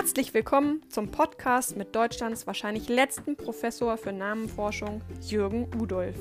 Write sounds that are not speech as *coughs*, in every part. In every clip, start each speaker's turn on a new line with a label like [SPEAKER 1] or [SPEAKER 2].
[SPEAKER 1] Herzlich willkommen zum Podcast mit Deutschlands wahrscheinlich letzten Professor für Namenforschung, Jürgen Udolf.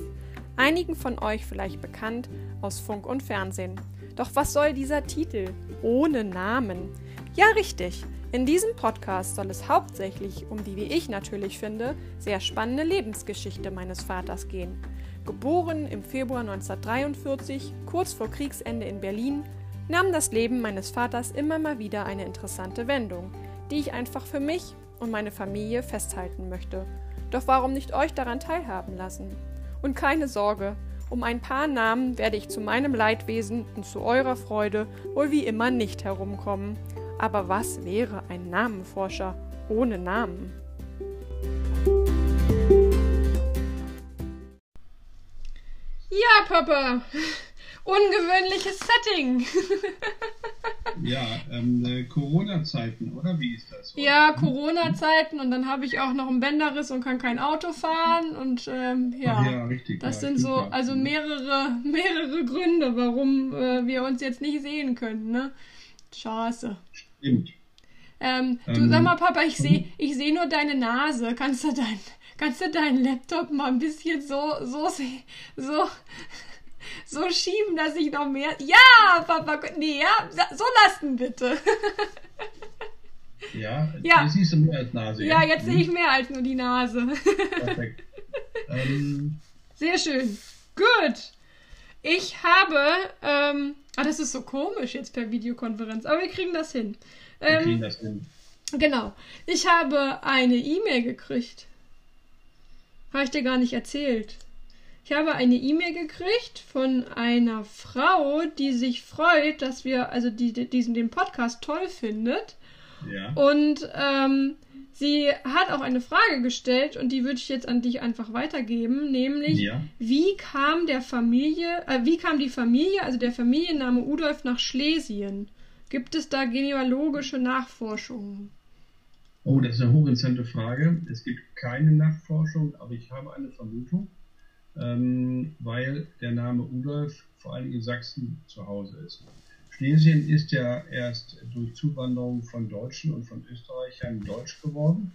[SPEAKER 1] Einigen von euch vielleicht bekannt aus Funk und Fernsehen. Doch was soll dieser Titel ohne Namen? Ja, richtig. In diesem Podcast soll es hauptsächlich um die, wie ich natürlich finde, sehr spannende Lebensgeschichte meines Vaters gehen. Geboren im Februar 1943, kurz vor Kriegsende in Berlin, nahm das Leben meines Vaters immer mal wieder eine interessante Wendung die ich einfach für mich und meine Familie festhalten möchte. Doch warum nicht euch daran teilhaben lassen? Und keine Sorge, um ein paar Namen werde ich zu meinem Leidwesen und zu eurer Freude wohl wie immer nicht herumkommen. Aber was wäre ein Namenforscher ohne Namen? Ja, Papa, *laughs* ungewöhnliches Setting. *laughs*
[SPEAKER 2] Ja, ähm, äh, Corona-Zeiten, oder wie ist das?
[SPEAKER 1] Ja, Corona-Zeiten und dann habe ich auch noch einen Bänderriss und kann kein Auto fahren und ähm, ja,
[SPEAKER 2] ja richtig,
[SPEAKER 1] das
[SPEAKER 2] ja,
[SPEAKER 1] sind so also mehrere *laughs* mehrere Gründe, warum äh, wir uns jetzt nicht sehen können, ne? Scheiße.
[SPEAKER 2] Stimmt.
[SPEAKER 1] Ähm, du
[SPEAKER 2] Ähm,
[SPEAKER 1] sag mal, Papa, ich sehe ich sehe nur deine Nase. Kannst du dein kannst du deinen Laptop mal ein bisschen so so so so schieben, dass ich noch mehr. Ja, Papa, nee, ja, so lassen bitte. *laughs*
[SPEAKER 2] Ja,
[SPEAKER 1] Ja.
[SPEAKER 2] du siehst du mehr als Nase.
[SPEAKER 1] Ja, jetzt sehe ich mehr als nur die Nase.
[SPEAKER 2] Perfekt. *laughs* ähm,
[SPEAKER 1] Sehr schön. Gut. Ich habe, ähm, ah, das ist so komisch jetzt per Videokonferenz, aber wir kriegen das hin.
[SPEAKER 2] wir
[SPEAKER 1] Ähm,
[SPEAKER 2] kriegen das hin.
[SPEAKER 1] Genau. Ich habe eine E-Mail gekriegt. Habe ich dir gar nicht erzählt. Ich habe eine E-Mail gekriegt von einer Frau, die sich freut, dass wir, also die, die diesen den Podcast toll findet.
[SPEAKER 2] Ja.
[SPEAKER 1] Und ähm, sie hat auch eine Frage gestellt und die würde ich jetzt an dich einfach weitergeben, nämlich
[SPEAKER 2] Ja.
[SPEAKER 1] wie kam der Familie, äh, wie kam die Familie, also der Familienname Udolf nach Schlesien? Gibt es da genealogische Nachforschungen?
[SPEAKER 2] Oh, das ist eine hochinteressante Frage. Es gibt keine Nachforschung, aber ich habe eine Vermutung, ähm, weil der Name Udolf vor allem in Sachsen zu Hause ist. Schlesien ist ja erst durch Zuwanderung von Deutschen und von Österreichern deutsch geworden.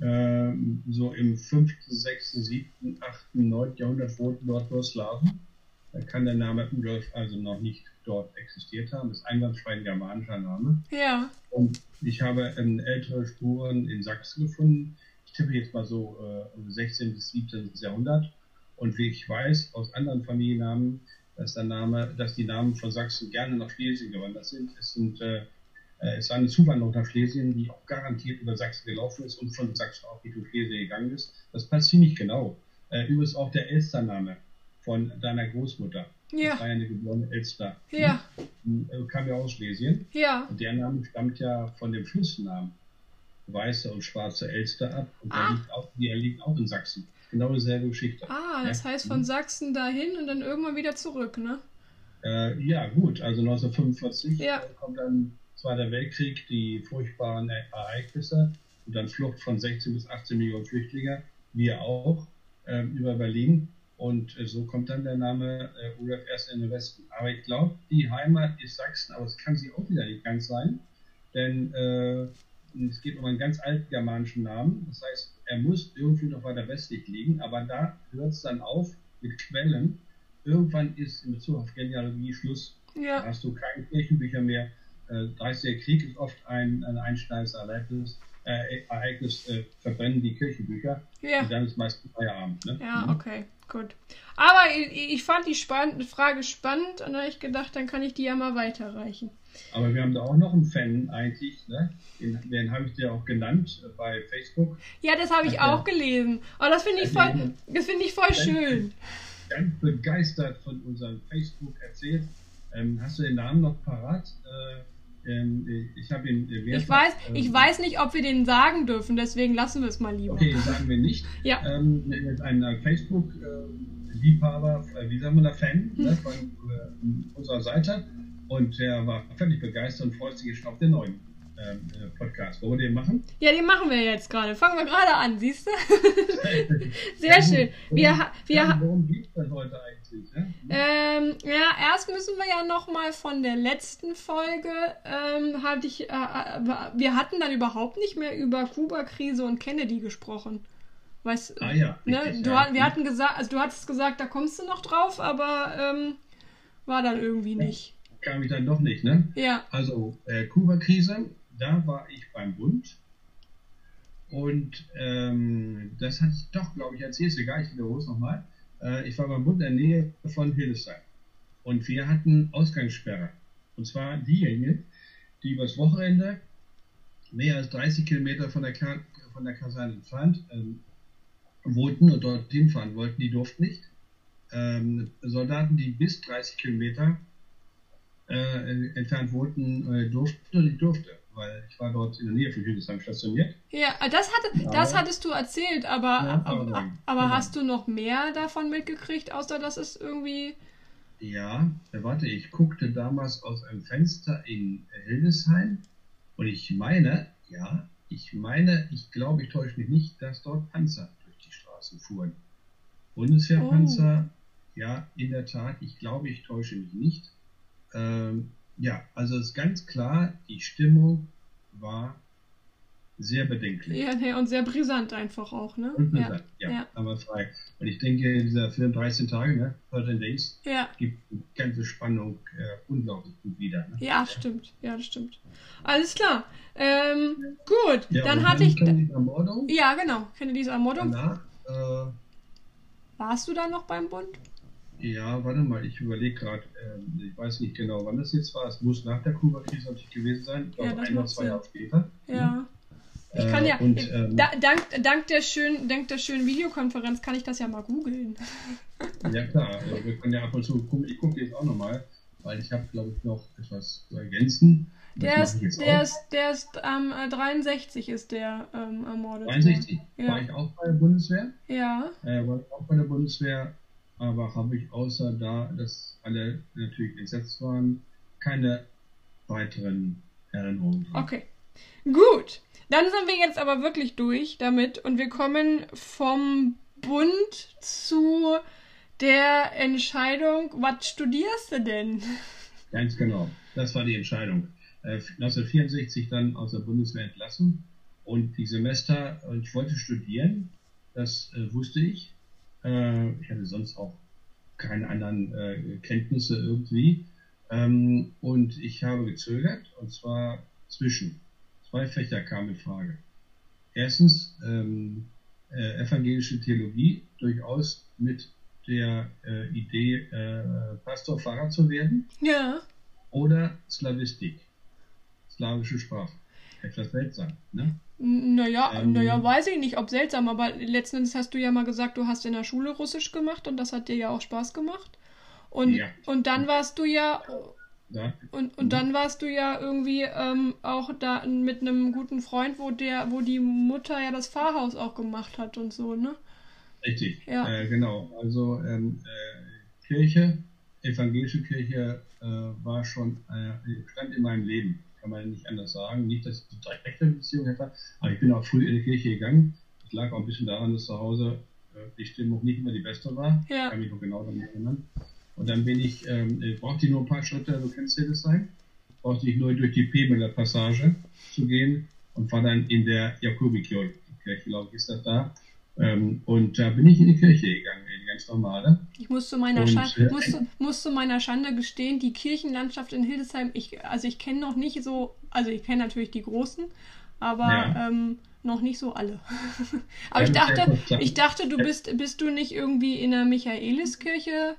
[SPEAKER 2] Ähm, so im 5., 6., 7., 8., 9. Jahrhundert wohnten dort nur Slawen. Da kann der Name Udolf also noch nicht dort existiert haben. Das ist einwandfrei ein germanischer Name.
[SPEAKER 1] Ja.
[SPEAKER 2] Und ich habe ähm, ältere Spuren in Sachsen gefunden. Ich tippe jetzt mal so äh, 16. bis 17. Jahrhundert. Und wie ich weiß aus anderen Familiennamen, dass der Name, dass die Namen von Sachsen gerne nach Schlesien gewandert sind. Es sind äh, es war eine Zuwanderung nach Schlesien, die auch garantiert über Sachsen gelaufen ist und von Sachsen auch Richtung Schlesien gegangen ist. Das passt ziemlich genau. Äh, übrigens auch der Elstername von deiner Großmutter.
[SPEAKER 1] Ja.
[SPEAKER 2] Das war ja eine geborene Elster.
[SPEAKER 1] Ja.
[SPEAKER 2] Äh, Kam ja aus Schlesien.
[SPEAKER 1] Ja.
[SPEAKER 2] Und der Name stammt ja von dem Flussnamen Weiße und Schwarze Elster ab. Und der,
[SPEAKER 1] Ah.
[SPEAKER 2] liegt auch, der liegt auch in Sachsen. Genau dieselbe Geschichte.
[SPEAKER 1] Ah, das heißt von Sachsen dahin und dann irgendwann wieder zurück, ne?
[SPEAKER 2] Äh, ja, gut. Also 1945
[SPEAKER 1] Ja.
[SPEAKER 2] äh, kommt dann Zweiter Weltkrieg, die furchtbaren Ereignisse und dann Flucht von 16 bis 18 Millionen Flüchtlinge, wir auch, ähm, über Berlin. Und äh, so kommt dann der Name äh, Rudolf erst in den Westen. Aber ich glaube, die Heimat ist Sachsen, aber es kann sie auch wieder nicht ganz sein, denn äh, es geht um einen ganz alten germanischen Namen. Das heißt, er muss irgendwie noch weiter westlich liegen, aber da hört es dann auf mit Quellen. Irgendwann ist in Bezug auf Genealogie Schluss. Da
[SPEAKER 1] Ja.
[SPEAKER 2] hast du keine Kirchenbücher mehr. Äh, 30er Krieg ist oft ein, ein einschneidendes Ereignis. Äh, Ereignis äh, verbrennen die Kirchenbücher
[SPEAKER 1] Ja.
[SPEAKER 2] und dann ist meistens Feierabend. Ne?
[SPEAKER 1] Ja,
[SPEAKER 2] Mhm.
[SPEAKER 1] okay, gut. Aber ich, ich fand die spann Frage spannend und da habe ich gedacht, dann kann ich die ja mal weiterreichen.
[SPEAKER 2] Aber wir haben da auch noch einen Fan eigentlich. Ne? Den, den habe ich dir auch genannt äh, bei Facebook.
[SPEAKER 1] Ja, das habe ich
[SPEAKER 2] Ja.
[SPEAKER 1] auch gelesen. Aber das finde ich voll, das finde ich voll schön.
[SPEAKER 2] Ganz begeistert von unserem Facebook erzählt. Ähm, hast du den Namen noch parat? Äh, ähm, ich habe ihn äh,
[SPEAKER 1] Ich weiß,
[SPEAKER 2] ähm,
[SPEAKER 1] ich weiß nicht, ob wir den sagen dürfen, deswegen lassen wir es mal lieber.
[SPEAKER 2] Okay, sagen wir nicht. *laughs*
[SPEAKER 1] Ja.
[SPEAKER 2] Ähm, mit einem Facebook-Liebhaber, äh, wie sagen wir da, Fan ne, von äh, unserer Seite. Und der war völlig begeistert und freut sich jetzt schon auf den neuen. ähm, äh, Podcast. Wollen wir den machen?
[SPEAKER 1] Ja, den machen wir jetzt gerade. Fangen wir gerade an, siehst du? *laughs* Sehr schön. Wir, wir,
[SPEAKER 2] worum geht es denn heute eigentlich?
[SPEAKER 1] Ne? Ähm, ja, erst müssen wir ja nochmal von der letzten Folge, ähm, hatte ich, äh, äh, wir hatten dann überhaupt nicht mehr über Kuba-Krise und Kennedy gesprochen. Weißt,
[SPEAKER 2] ah ja,
[SPEAKER 1] ne?
[SPEAKER 2] richtig,
[SPEAKER 1] du,
[SPEAKER 2] ja.
[SPEAKER 1] Wir hatten gesagt, also du hattest gesagt, da kommst du noch drauf, aber ähm, war dann irgendwie nicht.
[SPEAKER 2] Kam ich dann doch nicht, ne?
[SPEAKER 1] Ja.
[SPEAKER 2] Also, äh, Kuba-Krise, da war ich beim Bund. Und ähm, das hatte ich doch, glaube ich, erzählt, egal, ich wiederhole es nochmal. Äh, ich war beim Bund in der Nähe von Hildesheim. Und wir hatten Ausgangssperre. Und zwar diejenigen, die übers Wochenende mehr als 30 Kilometer von der, Ka von der Kaserne entfernt ähm, wohnten und dorthin fahren wollten, die durften nicht. Ähm, Soldaten, die bis 30 Kilometer äh, entfernt wohnten, äh, die durfte, weil ich war dort in der Nähe von Hildesheim stationiert.
[SPEAKER 1] Ja, das, hatte,
[SPEAKER 2] Ja.
[SPEAKER 1] das hattest du erzählt, aber,
[SPEAKER 2] Ja,
[SPEAKER 1] aber,
[SPEAKER 2] aber-
[SPEAKER 1] aber
[SPEAKER 2] genau.
[SPEAKER 1] hast du noch mehr davon mitgekriegt, außer dass es irgendwie.
[SPEAKER 2] Ja, äh, warte, ich guckte damals aus einem Fenster in Hildesheim und ich meine, ja, ich meine, ich glaube, ich täusche mich nicht, dass dort Panzer durch die Straßen fuhren. Bundeswehrpanzer, ja, in der Tat, ich glaube, ich täusche mich nicht. Ähm, ja, also ist ganz klar, die Stimmung war sehr bedenklich.
[SPEAKER 1] Ja, nee, und sehr brisant einfach auch, ne?
[SPEAKER 2] Und
[SPEAKER 1] Ja,
[SPEAKER 2] gesagt, ja,
[SPEAKER 1] ja.
[SPEAKER 2] aber frei. Und ich denke, dieser Film 13 Tage, ne, 13 Days,
[SPEAKER 1] ja,
[SPEAKER 2] gibt die ganze Spannung äh, unglaublich gut wieder. Ne?
[SPEAKER 1] ja, stimmt. Ja, das stimmt. Alles klar. Ähm, gut,
[SPEAKER 2] Ja,
[SPEAKER 1] dann hatte ich.
[SPEAKER 2] Kennedys Ermordung.
[SPEAKER 1] Ja, genau. Kennedys Ermordung.
[SPEAKER 2] Danach, äh,
[SPEAKER 1] Warst du da noch beim Bund?
[SPEAKER 2] Ja, warte mal, ich überlege gerade, ähm, ich weiß nicht genau, wann das jetzt war. Es muss nach der Kuba-Krise natürlich gewesen sein. Ich glaube,
[SPEAKER 1] Ja,
[SPEAKER 2] ein oder zwei. Jahre später.
[SPEAKER 1] Ja. Ich
[SPEAKER 2] Äh,
[SPEAKER 1] kann ja,
[SPEAKER 2] und, ähm,
[SPEAKER 1] da, dank, dank, der schönen, dank der schönen Videokonferenz kann ich das ja mal googeln. *laughs*
[SPEAKER 2] Ja, klar. Also wir können ja ab und zu gucken. Ich gucke jetzt auch nochmal, weil ich habe, glaube ich, noch etwas zu ergänzen.
[SPEAKER 1] Der ist,
[SPEAKER 2] ich
[SPEAKER 1] der ist, der ist am äh, 63 ist der ähm, ermordet. worden.
[SPEAKER 2] 63
[SPEAKER 1] Ja.
[SPEAKER 2] war ich auch bei der Bundeswehr.
[SPEAKER 1] Ja,
[SPEAKER 2] Äh, war ich auch bei der Bundeswehr, aber habe ich außer da, dass alle natürlich entsetzt waren, keine weiteren Erinnerungen. dran.
[SPEAKER 1] okay. Gut. Dann sind wir jetzt aber wirklich durch damit und wir kommen vom Bund zu der Entscheidung, was studierst du denn? *laughs*
[SPEAKER 2] Ganz genau. Das war die Entscheidung. Äh, 1964 dann aus der Bundeswehr entlassen und die Semester, ich wollte studieren, das äh, wusste ich. Äh, ich hatte sonst auch keine anderen äh, Kenntnisse irgendwie. Ähm, und ich habe gezögert, und zwar zwischen. Zwei Fächer kamen in Frage. Erstens ähm, äh, evangelische Theologie, durchaus mit der äh, Idee, äh, Pastor, Pfarrer zu werden
[SPEAKER 1] Ja.
[SPEAKER 2] oder Slavistik, slawische Sprache. Etwas seltsam, ne?
[SPEAKER 1] Naja,
[SPEAKER 2] Ähm,
[SPEAKER 1] naja, weiß ich nicht, ob seltsam, aber letzten Endes hast du ja mal gesagt, du hast in der Schule Russisch gemacht und das hat dir ja auch Spaß gemacht. Und,
[SPEAKER 2] Ja.
[SPEAKER 1] und dann warst du ja
[SPEAKER 2] Da,
[SPEAKER 1] und, und dann warst du ja irgendwie ähm, auch da mit einem guten Freund, wo der, wo die Mutter ja das Pfarrhaus auch gemacht hat und so, ne?
[SPEAKER 2] richtig,
[SPEAKER 1] Ja.
[SPEAKER 2] äh, genau. Also ähm, äh, Kirche, evangelische Kirche äh, war schon, äh, stand in meinem Leben, kann man nicht anders sagen. Nicht, dass ich eine direkte Beziehung hätte, aber ich bin auch früh in die Kirche gegangen. Das lag auch ein bisschen daran, dass zu Hause äh, die Stimmung nicht immer die beste war.
[SPEAKER 1] Ja.
[SPEAKER 2] Ich kann mich noch genau daran erinnern. Und dann bin ich, ähm, äh, brauchte ich nur ein paar Schritte, du kennst ja das sein, brauchte ich nur durch die Pebeler Passage zu gehen und war dann in der Jakobikirche, glaube ich, ist das da. Ähm, und da bin ich in die Kirche gegangen, ganz normale.
[SPEAKER 1] Ich muss zu meiner,
[SPEAKER 2] Und,
[SPEAKER 1] Schande,
[SPEAKER 2] äh,
[SPEAKER 1] muss, muss zu meiner Schande gestehen, die Kirchenlandschaft in Hildesheim, ich, also ich kenne noch nicht so, also ich kenne natürlich die großen, aber
[SPEAKER 2] Ja.
[SPEAKER 1] ähm, noch nicht so alle. *laughs* aber ich dachte, ich dachte, du bist, bist du nicht irgendwie in der Michaeliskirche?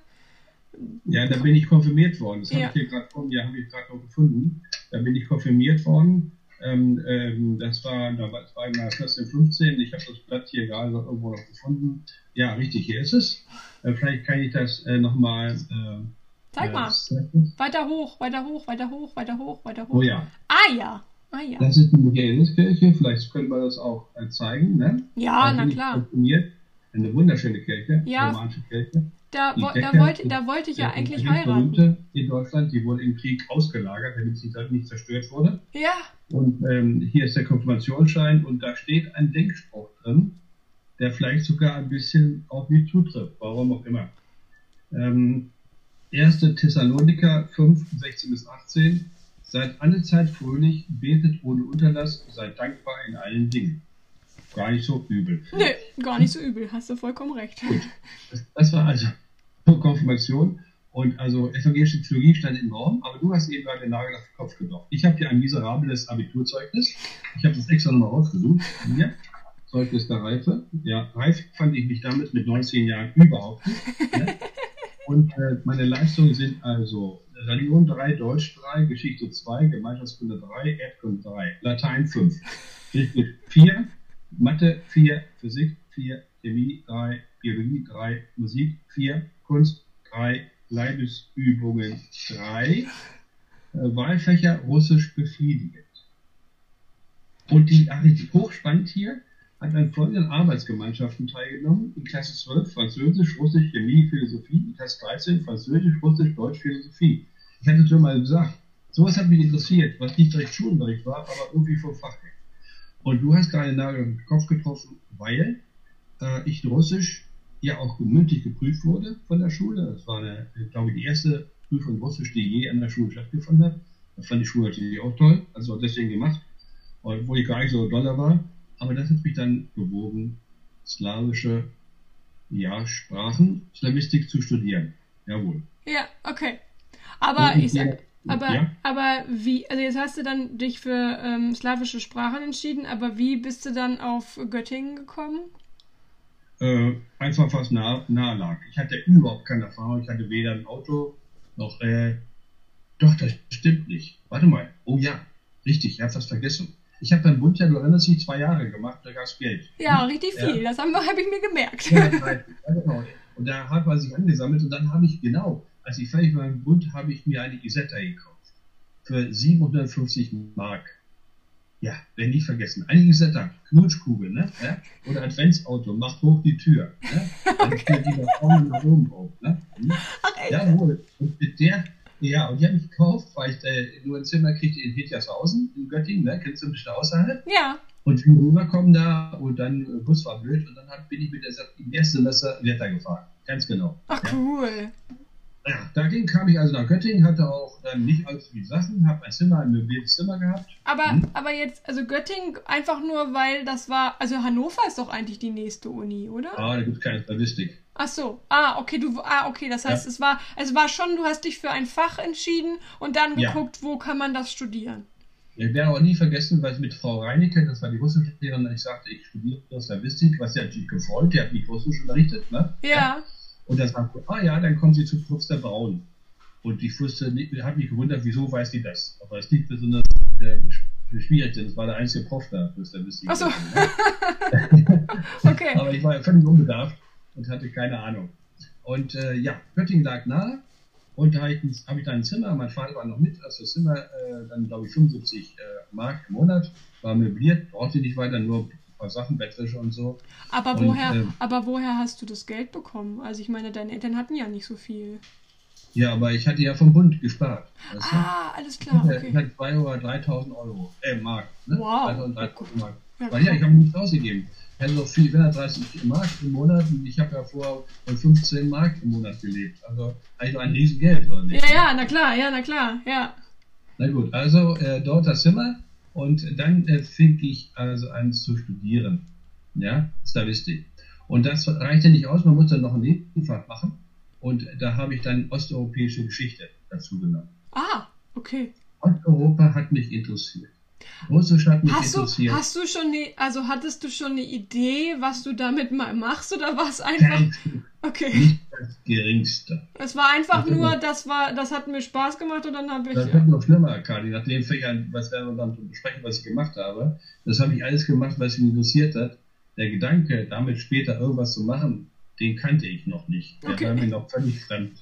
[SPEAKER 2] Ja, da bin ich konfirmiert worden. Das
[SPEAKER 1] Ja.
[SPEAKER 2] habe ich hier gerade vor mir, habe ich gerade noch gefunden. Da bin ich konfirmiert worden. Ähm, ähm, das war, da war, das war immer 14, 15. Ich habe das Blatt hier gerade noch irgendwo noch gefunden. Ja, richtig, hier ist es. Äh, vielleicht kann ich das äh, nochmal. Äh,
[SPEAKER 1] Zeig
[SPEAKER 2] äh,
[SPEAKER 1] mal. Weiter hoch, weiter hoch, weiter hoch, weiter hoch, weiter hoch.
[SPEAKER 2] Oh ja,
[SPEAKER 1] Ah ja, ah ja.
[SPEAKER 2] das ist die Michaeliskirche. Vielleicht können wir das auch äh, zeigen. Ne?
[SPEAKER 1] Ja,
[SPEAKER 2] Da
[SPEAKER 1] na klar.
[SPEAKER 2] Eine wunderschöne Kirche,
[SPEAKER 1] Ja.
[SPEAKER 2] romanische Kirche.
[SPEAKER 1] Da, wo, da, wollte, da wollte ich ja eigentlich heiraten.
[SPEAKER 2] berühmte in Deutschland, die wurde im Krieg ausgelagert, damit sie nicht zerstört wurde.
[SPEAKER 1] Ja,
[SPEAKER 2] Und ähm, hier ist der Konfirmationsschein und da steht ein Denkspruch drin, der vielleicht sogar ein bisschen auf mich zutrifft, warum auch immer. Ähm, 1. Thessaloniker 5, 16 bis 18. Seid alle Zeit fröhlich, betet ohne Unterlass, seid dankbar in allen Dingen. Gar nicht so übel.
[SPEAKER 1] nö, gar nicht so übel, hast du vollkommen recht.
[SPEAKER 2] Das, das war also Konfirmation. Und also evangelische Theologie stand im Raum, aber du hast eben gerade den Nagel auf den Kopf getroffen. Ich habe hier ein miserables Abiturzeugnis. Ich habe das extra nochmal rausgesucht. Hier, Zeugnis der Reife. Ja, reif fand ich mich damit mit 19 Jahren überhaupt nicht. Ne? Und äh, meine Leistungen sind also Religion 3, Deutsch 3, Geschichte 2, Gemeinschaftskunde 3, Erdkunde 3, Latein 5, Griechisch 4, Mathe 4, Physik 4, Chemie 3, Biologie 3, Musik 4, Kunst 3, Leibesübungen 3, äh, Wahlfächer Russisch befriedigend. Und die, ach, richtig hochspannend hier, hat an folgenden Arbeitsgemeinschaften teilgenommen. In Klasse 12 Französisch, Russisch, Chemie, Philosophie. In Klasse 13 Französisch, Russisch, Deutsch, Philosophie. Ich hatte schon mal gesagt, sowas hat mich interessiert, was nicht direkt Schulunterricht war, aber irgendwie vom Fach. Und du hast gerade Nagel den Kopf getroffen, weil äh, ich Russisch ja auch mündlich geprüft wurde von der Schule. Das war, eine, glaube ich, die erste Prüfung Russisch, die je an der Schule stattgefunden hat. Das fand die Schule natürlich auch toll, also deswegen gemacht, obwohl ich gar nicht so doller war. Aber das hat mich dann bewogen, slawische ja, Sprachen, Slavistik zu studieren. Jawohl.
[SPEAKER 1] Ja, okay. Aber ich sag,
[SPEAKER 2] ja,
[SPEAKER 1] aber,
[SPEAKER 2] ja.
[SPEAKER 1] aber wie, also jetzt hast du dann dich für ähm, slawische Sprachen entschieden, aber wie bist du dann auf Göttingen gekommen?
[SPEAKER 2] äh, einfach was nah, nahe lag. Ich hatte überhaupt keine Erfahrung. Ich hatte weder ein Auto noch. Äh, doch, das stimmt nicht. Warte mal. Oh ja, richtig, ich habe was vergessen. Ich habe beim Bund ja, du erinnerst dich, zwei Jahre gemacht, da gab es Geld.
[SPEAKER 1] Ja, richtig
[SPEAKER 2] Ja.
[SPEAKER 1] viel. Das habe hab ich mir gemerkt.
[SPEAKER 2] Ja, ja, genau. Und da hat man sich angesammelt und dann habe ich, genau, als ich fertig war im Bund, habe ich mir eine Isetta gekauft. Für 750 Mark. Ja, wenn nicht vergessen. Eine Isetta, Knutschkugel, ne? Oder Adventsauto, macht hoch die Tür. Ne? *laughs* Dann steht die da vorne nach oben auf. Ne? Hm?
[SPEAKER 1] Ach, echt?
[SPEAKER 2] Jawohl. Und mit der, ja, und die habe ich gekauft, weil ich äh, nur ein Zimmer kriegte in Hittershausen, in Göttingen, ne? Kennst du ein bisschen außerhalb?
[SPEAKER 1] Ja.
[SPEAKER 2] Und wir rüberkommen da und dann äh, Bus war blöd und dann hab, bin ich mit der im ersten Semester weitergefahren. Ganz genau.
[SPEAKER 1] Ach, cool.
[SPEAKER 2] Ja, dagegen kam ich also nach Göttingen, hatte auch dann nicht allzu viele Sachen, habe ein Zimmer, ein möbliertes Zimmer gehabt.
[SPEAKER 1] Aber,
[SPEAKER 2] Hm?
[SPEAKER 1] aber jetzt, also Göttingen einfach nur, weil das war, also Hannover ist doch eigentlich die nächste Uni, oder?
[SPEAKER 2] Ah, da gibt es keine Statistik.
[SPEAKER 1] Ach so. Ah, okay, du, ah, okay, das heißt,
[SPEAKER 2] Ja.
[SPEAKER 1] es war, es war schon, du hast dich für ein Fach entschieden und dann
[SPEAKER 2] Ja.
[SPEAKER 1] geguckt, wo kann man das studieren.
[SPEAKER 2] Ich werde auch nie vergessen, weil mit Frau Reinecke, das war die russische Lehrerin, ich sagte, ich studiere Slavistik, was sie natürlich gefreut, die hat mich Russisch unterrichtet, ne?
[SPEAKER 1] Ja.
[SPEAKER 2] Und dann sagte, ah ja, dann kommen Sie zu Professor Braun. Und ich wusste, nicht- habe mich gewundert, wieso weiß die das? Aber es ist nicht besonders äh, sch- schwierig, denn es war der einzige Prof da Statistik.
[SPEAKER 1] Ach so.
[SPEAKER 2] Ne? *laughs*
[SPEAKER 1] Okay.
[SPEAKER 2] Aber ich war völlig unbedarft und hatte keine Ahnung. Und äh, ja, Göttingen lag nahe. Und da habe ich, hab ich dann ein Zimmer, mein Vater war noch mit, also das Zimmer äh, dann glaube ich 75 äh, Mark im Monat, war möbliert, brauchte nicht weiter, nur paar Sachen, Bettwäsche und so.
[SPEAKER 1] Aber
[SPEAKER 2] Und,
[SPEAKER 1] woher,
[SPEAKER 2] ähm,
[SPEAKER 1] aber woher hast du das Geld bekommen? Also ich meine, deine Eltern hatten ja nicht so viel.
[SPEAKER 2] Ja, aber ich hatte ja vom Bund gespart. Weißt du?
[SPEAKER 1] Ah, alles klar,
[SPEAKER 2] Ich hatte 2 oder 3.000 Euro, äh, Mark. Ne?
[SPEAKER 1] Wow.
[SPEAKER 2] 2000, 3000 Mark.
[SPEAKER 1] Ja,
[SPEAKER 2] Weil ja, ich habe nichts ausgegeben. Ich hatte so viel, 430 Mark im Monat und ich habe ja vorher von 15 Mark im Monat gelebt. Also eigentlich nur ein Riesengeld, oder nicht?
[SPEAKER 1] Ja, ja, na klar, ja, na klar, ja.
[SPEAKER 2] Na gut, also äh, dort das Zimmer und dann äh, fing ich also an zu studieren. Ja, Slavistik. Und das reichte nicht aus, man musste noch ein Nebenfach machen. Und da habe ich dann osteuropäische Geschichte dazu genommen.
[SPEAKER 1] Ah, okay.
[SPEAKER 2] Osteuropa hat mich interessiert. Mich
[SPEAKER 1] Hast du, hast du schon ne, also hattest du schon eine Idee, was du damit mal machst oder war es einfach? Okay.
[SPEAKER 2] nicht das Geringste.
[SPEAKER 1] Es war einfach
[SPEAKER 2] Das
[SPEAKER 1] nur, das war, das hat mir Spaß gemacht und dann habe ich.
[SPEAKER 2] Das wird noch schlimmer, Kali. Nach den Fächern, was werden wir dann besprechen, was ich gemacht habe. Das habe ich alles gemacht, was mich interessiert hat. Der Gedanke, damit später irgendwas zu machen, den kannte ich noch nicht. Der
[SPEAKER 1] Okay.
[SPEAKER 2] war mir noch völlig fremd.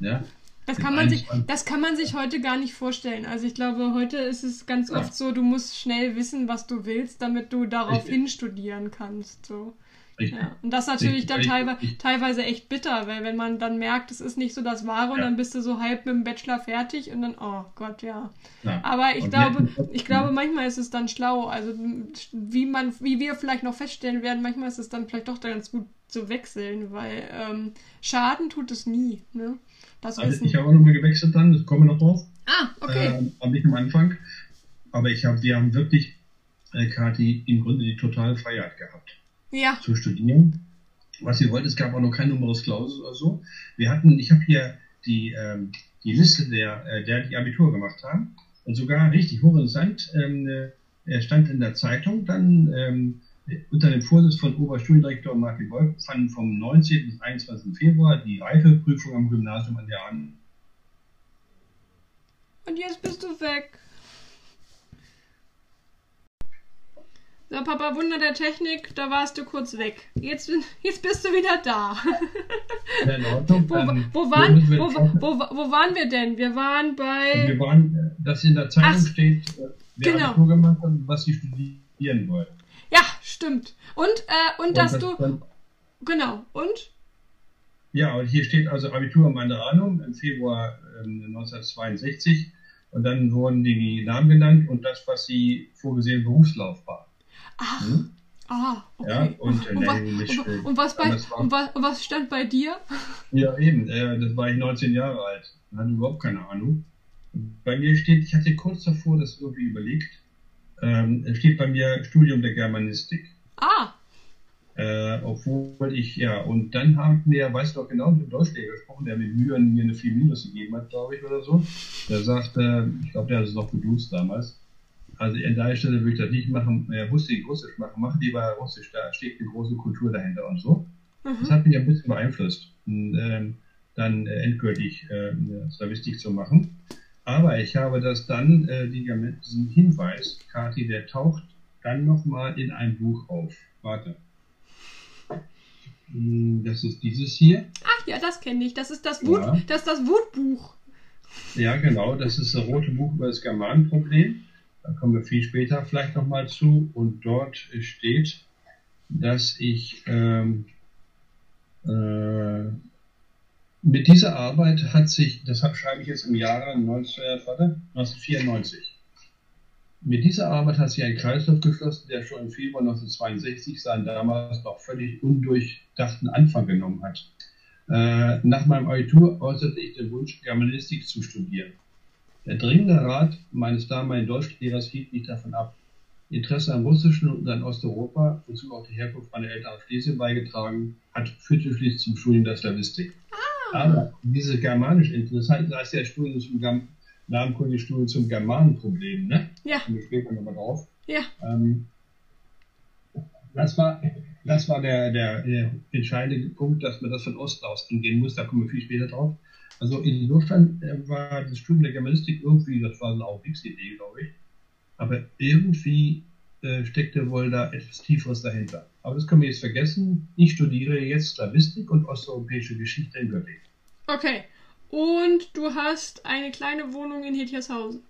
[SPEAKER 2] Ja?
[SPEAKER 1] Das kann man sich,
[SPEAKER 2] 21.
[SPEAKER 1] das kann man sich heute gar nicht vorstellen. Also ich glaube, heute ist es ganz
[SPEAKER 2] Ja.
[SPEAKER 1] oft so, du musst schnell wissen, was du willst, damit du darauf
[SPEAKER 2] Richtig.
[SPEAKER 1] hin studieren kannst. So. Ja. Und das natürlich dann teilweise, teilweise echt bitter, weil wenn man dann merkt, es ist nicht so das Wahre und dann bist du so halb mit dem Bachelor fertig und dann, oh Gott, ja. ja. Aber ich glaube, ich glaube, manchmal ist es dann schlau. Also wie man, wie wir vielleicht noch feststellen werden, manchmal ist es dann vielleicht doch ganz gut zu wechseln, weil ähm, Schaden tut es nie. Ne?
[SPEAKER 2] Das also ich habe auch nochmal gewechselt dann, das kommen wir noch drauf.
[SPEAKER 1] Ah, okay.
[SPEAKER 2] Ähm, aber nicht am Anfang. Aber ich habe, wir haben wirklich, äh, Kathi, im Grunde die totale Freiheit gehabt
[SPEAKER 1] ja.
[SPEAKER 2] zu studieren. Was ihr wollt, es gab auch noch kein Numerus Clausus oder so. Wir hatten, ich habe hier die, ähm, die Liste der, äh, der die Abitur gemacht haben. Und sogar richtig hochinteressant, ähm, äh, er stand in der Zeitung dann ähm, unter dem Vorsitz von Oberstudiendirektor Martin Wolf fanden vom 19. bis 21. Februar die Reifeprüfung am Gymnasium an der an.
[SPEAKER 1] Und jetzt bist du weg. So, Papa, Wunder der Technik, da warst du kurz weg. Jetzt, jetzt bist du wieder da. Ja, in Ordnung. wo, wo, waren, wo, wo, wo, waren wir denn? Wir waren bei.
[SPEAKER 2] Wir waren, dass in der Zeitung Ach, steht, äh, wer genau. Gemacht hat, was sie studieren wollen.
[SPEAKER 1] Ja, stimmt. Und, äh, und, und dass das du. Dann, genau, und?
[SPEAKER 2] Ja, und hier steht also Abitur meine Ahnung im Februar äh, 1962. Und dann wurden die Namen genannt und das, was sie vorgesehen Berufslaufbahn.
[SPEAKER 1] Ach. Hm? Ah, okay. Ja, und, und, was, und, und, was bei, war, und, was, was stand bei dir?
[SPEAKER 2] Ja, eben. Äh, das war ich 19 Jahre alt. Hatte überhaupt keine Ahnung. Bei mir steht, ich hatte kurz davor das irgendwie überlegt, ähm, steht bei mir Studium der Germanistik.
[SPEAKER 1] Ah.
[SPEAKER 2] Äh, obwohl ich, ja, und dann haben mir, weißt du auch genau, mit dem Deutschlehrer gesprochen, der mit Mühe mir eine 4 Minus gegeben hat, glaube ich, oder so. Der sagte, ich glaube, der hat es noch geduzt damals, also an der Stelle würde ich das nicht machen, äh, musste ich Russisch machen, machen lieber Russisch, da steht eine große Kultur dahinter und so. Mhm. Das hat mich ein bisschen beeinflusst, und, ähm, dann äh, endgültig äh, Slavistik zu machen. Aber ich habe das dann, äh, diesen Hinweis, Kati, der taucht dann nochmal in ein Buch auf. Warte. Hm, das ist dieses hier.
[SPEAKER 1] Ach ja, das kenne ich. Das ist das Wut, ja. das ist das Wutbuch.
[SPEAKER 2] Ja, genau. Das ist das rote Buch über das Germanenproblem. Da kommen wir viel später vielleicht nochmal zu. Und dort steht, dass ich ähm, äh, mit dieser Arbeit hat sich, deshalb schreibe ich jetzt im Jahre 19, warte, 1994. Mit dieser Arbeit hat sich ein Kreislauf geschlossen, der schon im Februar 1962 seinen damals noch völlig undurchdachten Anfang genommen hat. Äh, nach meinem Abitur äußerte ich den Wunsch, Germanistik zu studieren. Der dringende Rat meines damaligen Deutschlehrers hielt mich davon ab. Interesse am Russischen und an Osteuropa, wozu auch die Herkunft meiner Eltern aus Schlesien beigetragen hat, führte schließlich zum Studium der Slavistik. Aber diese germanische Interesse, das heißt ja Studium zum Gam Namenkundestudium zum Germanenproblem, ne?
[SPEAKER 1] Ja.
[SPEAKER 2] Kommen wir später nochmal drauf.
[SPEAKER 1] Ja.
[SPEAKER 2] Ähm, das war, das war der, der, der entscheidende Punkt, dass man das von Osten aus angehen muss. Da kommen wir viel später drauf. Also insofern äh, war das Studium der Germanistik irgendwie, das war eine Augenblicksidee, glaube ich. Aber irgendwie äh, steckte wohl da etwas Tieferes dahinter. Aber das können wir jetzt vergessen. Ich studiere jetzt Slavistik und osteuropäische Geschichte in Göttingen.
[SPEAKER 1] Okay. Und du hast eine kleine Wohnung in Hetiershausen.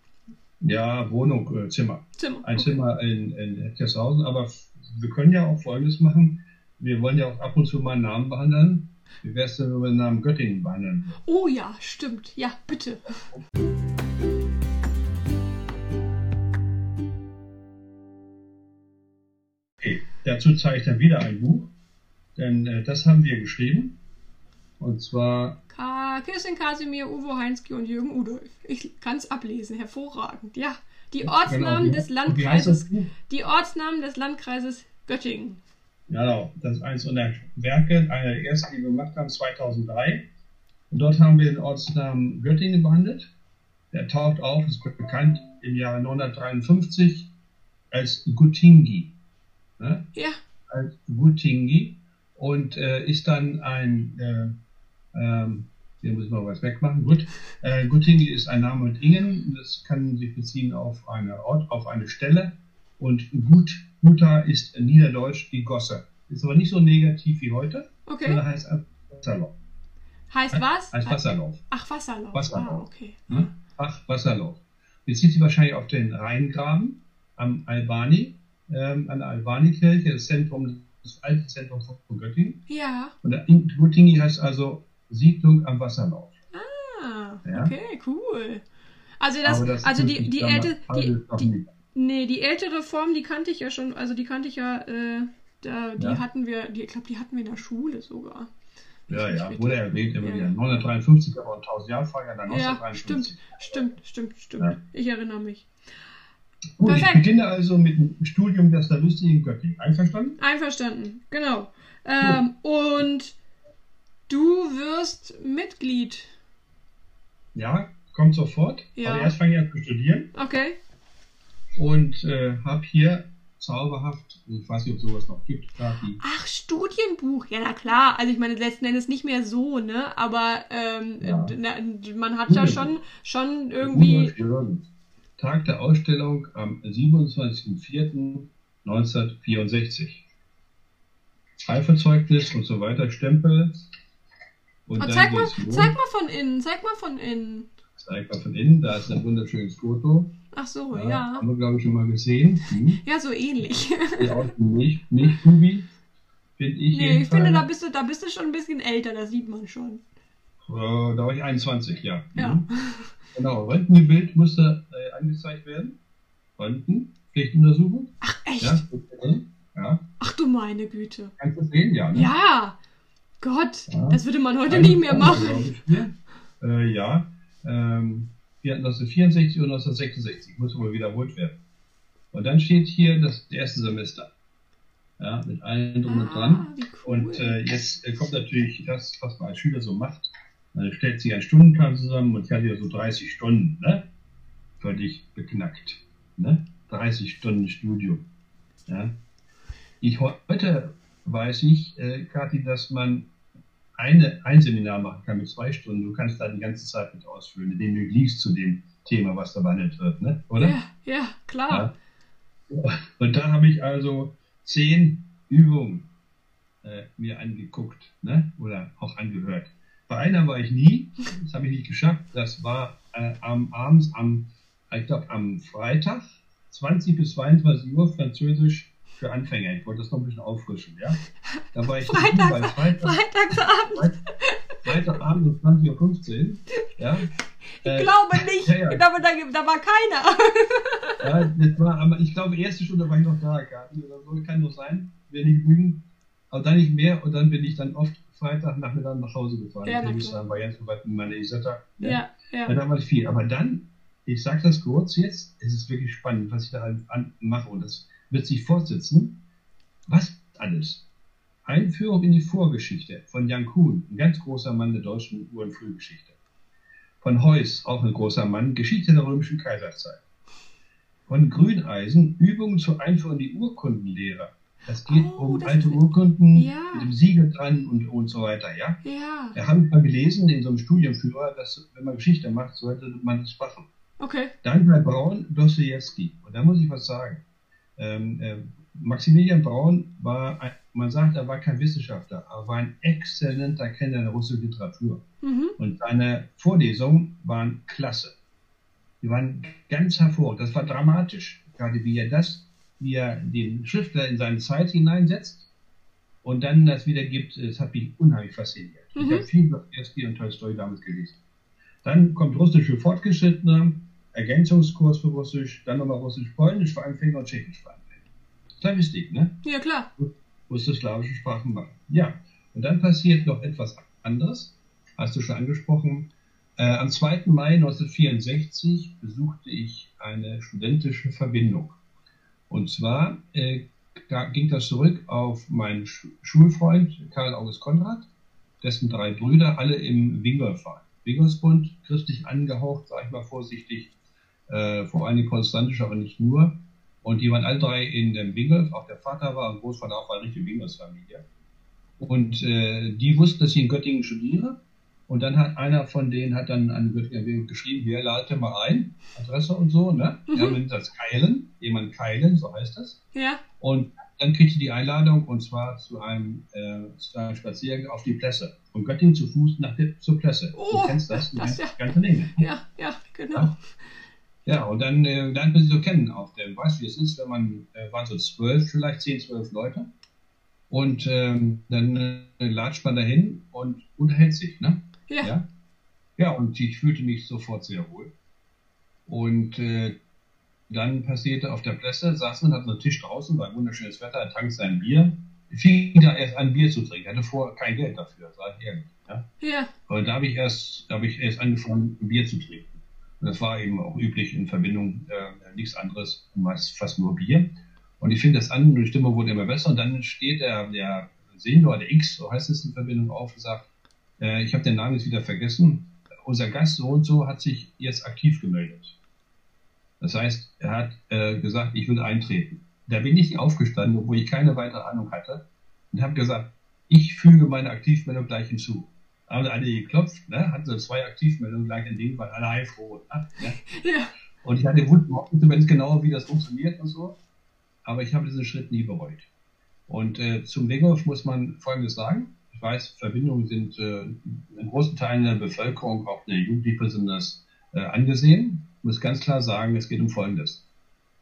[SPEAKER 2] Ja, Wohnung, äh, Zimmer.
[SPEAKER 1] Zimmer.
[SPEAKER 2] Ein okay. Zimmer in, in Hetiershausen. Aber wir können ja auch Folgendes machen. Wir wollen ja auch ab und zu mal einen Namen behandeln. Wie wär's denn, wenn wir den Namen Göttingen behandeln?
[SPEAKER 1] Oh ja, stimmt. Ja, bitte.
[SPEAKER 2] Dazu zeige ich dann wieder ein Buch, denn äh, das haben wir geschrieben. Und zwar.
[SPEAKER 1] Ka Kirsten Kasimir, Uwe Heinzke und Jürgen Udolf. Ich kann es ablesen, hervorragend. Ja, die genau, Ortsnamen genau. des Landkreises. Die Ortsnamen des Landkreises Göttingen.
[SPEAKER 2] Genau, das ist eines unserer Werke, einer der ersten, die wir gemacht haben, 2003. Und dort haben wir den Ortsnamen Göttingen behandelt. Der taucht auf, ist bekannt, im Jahre 953 als Gutingi.
[SPEAKER 1] Ne? Ja.
[SPEAKER 2] Als Gutingi. Und äh, ist dann ein, äh, ähm, hier müssen wir was wegmachen. Gut. Äh, Gutingi ist ein Name mit Ingen. Das kann sich beziehen auf eine Ort, auf eine Stelle. Und Gut Guta ist niederdeutsch die Gosse. Ist aber nicht so negativ wie heute,
[SPEAKER 1] okay.
[SPEAKER 2] sondern heißt Wasserlauf.
[SPEAKER 1] Heißt was?
[SPEAKER 2] Heißt Wasserlauf.
[SPEAKER 1] Ach, Wasserlauf.
[SPEAKER 2] Wasserlauf.
[SPEAKER 1] Ah, okay.
[SPEAKER 2] Hm? Ach, Wasserlauf. Jetzt sind Sie wahrscheinlich auf den Rheingraben am Albani, ähm, an der Albani-Kirche, das Zentrum das alte Zentrum von Göttingen.
[SPEAKER 1] Ja.
[SPEAKER 2] Und Göttingen heißt also Siedlung am Wasserlauf.
[SPEAKER 1] Ah,
[SPEAKER 2] Ja.
[SPEAKER 1] okay, cool. Also das,
[SPEAKER 2] das
[SPEAKER 1] also die, die
[SPEAKER 2] damals
[SPEAKER 1] älte, die,
[SPEAKER 2] alles noch
[SPEAKER 1] die,
[SPEAKER 2] nicht.
[SPEAKER 1] nee, die ältere Form, die kannte ich ja schon, also die kannte ich ja, äh, da, die
[SPEAKER 2] Ja.
[SPEAKER 1] hatten wir, die, ich glaube, die hatten wir in der Schule sogar.
[SPEAKER 2] Ja, ja, wurde erwähnt immer
[SPEAKER 1] Ja.
[SPEAKER 2] wieder. 953 aber 1000 Jahre Feier, dann
[SPEAKER 1] Ja,
[SPEAKER 2] 1953.
[SPEAKER 1] stimmt, stimmt, stimmt, stimmt.
[SPEAKER 2] Ja.
[SPEAKER 1] Ich erinnere mich.
[SPEAKER 2] Gut, ich
[SPEAKER 1] Perfekt.
[SPEAKER 2] beginne also mit dem Studium der Slawistik in Göttingen. Einverstanden?
[SPEAKER 1] Einverstanden, genau. Ähm, und du wirst Mitglied.
[SPEAKER 2] Ja, kommt sofort.
[SPEAKER 1] Ja.
[SPEAKER 2] Aber erst fange ich an zu studieren
[SPEAKER 1] Okay.
[SPEAKER 2] und äh, habe hier zauberhaft, ich weiß nicht, ob sowas noch gibt,
[SPEAKER 1] Ach, Studienbuch. Ja, na klar. Also ich meine, letzten Endes nicht mehr so, ne? Aber ähm,
[SPEAKER 2] Ja.
[SPEAKER 1] na, man hat ja schon, schon irgendwie.
[SPEAKER 2] Tag der Ausstellung am 27.04.1964. Reifezeugnis und so weiter, Stempel. Und
[SPEAKER 1] Oh,
[SPEAKER 2] dann
[SPEAKER 1] zeig, mal, zeig mal von innen, zeig mal von innen.
[SPEAKER 2] Zeig mal von innen, da ist ein wunderschönes Foto.
[SPEAKER 1] Ach so,
[SPEAKER 2] Ja,
[SPEAKER 1] ja.
[SPEAKER 2] Haben wir, glaube ich, schon mal gesehen. Hm.
[SPEAKER 1] Ja, so ähnlich. *laughs*
[SPEAKER 2] Aus wie Milch, Milchbubi, finde ich.
[SPEAKER 1] nee, ich finde, da bist, du, da bist du schon ein bisschen älter, das sieht man schon.
[SPEAKER 2] Äh, da war ich 21, ja.
[SPEAKER 1] Ja.
[SPEAKER 2] Mhm. *laughs* Genau, Röntgenbild musste äh, angezeigt werden. Röntgen, Pflichtuntersuchung.
[SPEAKER 1] Ach, echt?
[SPEAKER 2] Ja, ja.
[SPEAKER 1] Ach du meine Güte.
[SPEAKER 2] Kannst du sehen, ja. Ne?
[SPEAKER 1] Ja. Gott,
[SPEAKER 2] Ja.
[SPEAKER 1] das würde man heute
[SPEAKER 2] Eine
[SPEAKER 1] nicht mehr machen.
[SPEAKER 2] Äh, ja. Ähm, wir hatten 1964 und 1966. Muss wohl wiederholt werden. Und dann steht hier das erste Semester. Ja, mit allen drum und dran.
[SPEAKER 1] Ah, wie cool.
[SPEAKER 2] Und äh, jetzt äh, kommt natürlich das, was man als Schüler so macht. Man stellt sich einen Stundenplan zusammen und ich hatte ja so 30 Stunden, ne? Völlig beknackt. Ne? 30 Stunden Studium. Ja? Ich, heute weiß ich, äh, Kathi, dass man eine, ein Seminar machen kann mit zwei Stunden. Du kannst da die ganze Zeit mit ausfüllen, indem du liest zu dem Thema, was da behandelt wird, ne? oder?
[SPEAKER 1] Ja, ja, klar.
[SPEAKER 2] Und da habe ich also zehn Übungen äh, mir angeguckt ne? oder auch angehört. Bei einer war ich nie, das habe ich nicht geschafft. Das war äh, am abends am, ich glaube am Freitag, 20 bis 22 Uhr Französisch für Anfänger. Ich wollte das noch ein bisschen auffrischen, ja. Da war ich
[SPEAKER 1] Freitag-
[SPEAKER 2] bei Freitag,
[SPEAKER 1] Freitagsabend.
[SPEAKER 2] Freitagabend um 20.15 Uhr, ja.
[SPEAKER 1] Ich
[SPEAKER 2] Äh,
[SPEAKER 1] glaube *laughs* nicht.
[SPEAKER 2] ja, ja.
[SPEAKER 1] Da, da, da war keiner.
[SPEAKER 2] Ja, das war, aber ich glaube, erste Stunde war ich noch da, Kathi, oder so, kann nur sein, wenn nicht lügen. Aber dann nicht mehr und dann bin ich dann oft Freitagnachmittag nach Hause gefahren.
[SPEAKER 1] Ja,
[SPEAKER 2] ich sagen, war soweit mit meiner.
[SPEAKER 1] Ja, ja.
[SPEAKER 2] Und dann war ich viel. Aber dann, ich sage das kurz jetzt, es ist wirklich spannend, was ich da an, an, mache und das wird sich fortsetzen. Was alles? Einführung in die Vorgeschichte von Jan Kuhn, ein ganz großer Mann der deutschen Ur- und Frühgeschichte. Von Heuss, auch ein großer Mann, Geschichte der römischen Kaiserzeit. Von Grüneisen, Übungen zur Einführung in die Urkundenlehre. Das geht
[SPEAKER 1] Oh,
[SPEAKER 2] um alte Urkunden
[SPEAKER 1] Ja.
[SPEAKER 2] mit dem Siegel dran und, und so weiter, ja?
[SPEAKER 1] Ja,
[SPEAKER 2] Da habe ich mal gelesen in so einem Studienführer, dass wenn man Geschichte macht, sollte man das machen.
[SPEAKER 1] okay.
[SPEAKER 2] Dann bei Braun Dostoevsky. Und da muss ich was sagen. Ähm, äh, Maximilian Braun war, ein, man sagt, er war kein Wissenschaftler, aber war ein exzellenter Kenner der russischen Literatur.
[SPEAKER 1] Mhm.
[SPEAKER 2] Und seine Vorlesungen waren klasse. Die waren ganz hervorragend. Das war dramatisch, gerade wie er das, wie er den Schriftler in seine Zeit hineinsetzt und dann das wiedergibt. Das hat mich unheimlich fasziniert. Ich
[SPEAKER 1] Mhm.
[SPEAKER 2] habe viel Dostoevsky und Tolstoi damals gelesen. Dann kommt Russisch für Fortgeschrittene, Ergänzungskurs für Russisch, dann nochmal Russisch-Polnisch für Anfänger und Tschechisch für Anfänger. Slavistik, ne?
[SPEAKER 1] Ja, klar.
[SPEAKER 2] musste slawische Sprachen machen. Ja, und dann passiert noch etwas anderes, hast du schon angesprochen. Äh, am 2. Mai 1964 besuchte ich eine studentische Verbindung. Und zwar äh, da ging das zurück auf meinen Schu Schulfreund Karl August Konrad, dessen drei Brüder alle im Wingolf waren. Wingolfsbund, christlich angehaucht, sage ich mal vorsichtig, äh, vor allem protestantisch, aber nicht nur. Und die waren alle drei in dem Wingolf, auch der Vater war und Großvater auch war eine richtige Wingolfsfamilie. Und äh, die wussten, dass ich in Göttingen studiere. Und dann hat einer von denen hat dann an Göttingen geschrieben, hier lade mal ein, Adresse und so, ne?
[SPEAKER 1] Mhm.
[SPEAKER 2] Ja, nennt das Keilen, jemand Keilen, so heißt das.
[SPEAKER 1] Ja.
[SPEAKER 2] Und dann kriegte ich die Einladung und zwar zu einem, äh, zu einem Spaziergang auf die Plässe. Von Göttingen zu Fuß nach der, zur Plässe.
[SPEAKER 1] Oh,
[SPEAKER 2] du kennst das,
[SPEAKER 1] das
[SPEAKER 2] ne?
[SPEAKER 1] ja.
[SPEAKER 2] ganz Nähe.
[SPEAKER 1] Ja, ja, genau.
[SPEAKER 2] Ja. Ja, und dann äh, lernt man sie so kennen auf dem. Weißt du, wie es ist, wenn man, äh, waren so zwölf, vielleicht zehn, zwölf Leute. Und ähm, dann äh, latscht man dahin und unterhält sich, ne?
[SPEAKER 1] Ja.
[SPEAKER 2] ja. Ja, und ich fühlte mich sofort sehr wohl. Und äh, dann passierte auf der Presse, saß man, hat einen Tisch draußen, war wunderschönes Wetter, er trank sein Bier. Fing da erst an, Bier zu trinken. Hatte vorher kein Geld dafür, sag ich ehrlich. Ja?
[SPEAKER 1] Ja.
[SPEAKER 2] Und da habe ich erst, da habe ich erst angefangen, Bier zu trinken. Und das war eben auch üblich in Verbindung, äh, nichts anderes, fast nur Bier. Und ich finde das an, die Stimme wurde immer besser. Und dann steht der, der Senior, der X, so heißt es in Verbindung auf, und sagt, äh, ich habe den Namen jetzt wieder vergessen. Unser Gast so und so hat sich jetzt aktiv gemeldet. Das heißt, er hat äh, gesagt, ich will eintreten. Da bin ich aufgestanden, obwohl ich keine weitere Ahnung hatte, und habe gesagt, ich füge meine Aktivmeldung gleich hinzu. Haben alle geklopft, ne? hatten so zwei Aktivmeldungen gleich in dem Fall, alle heilfroh. Ne?
[SPEAKER 1] Ja. *laughs*
[SPEAKER 2] Und ich hatte nicht ganz genau, wie das funktioniert und so. Aber ich habe diesen Schritt nie bereut. Und äh, zum Winghof muss man Folgendes sagen. Ich weiß, Verbindungen sind äh, in großen Teilen der Bevölkerung, auch der Jugendlichen besonders äh, angesehen. Ich muss ganz klar sagen, es geht um Folgendes.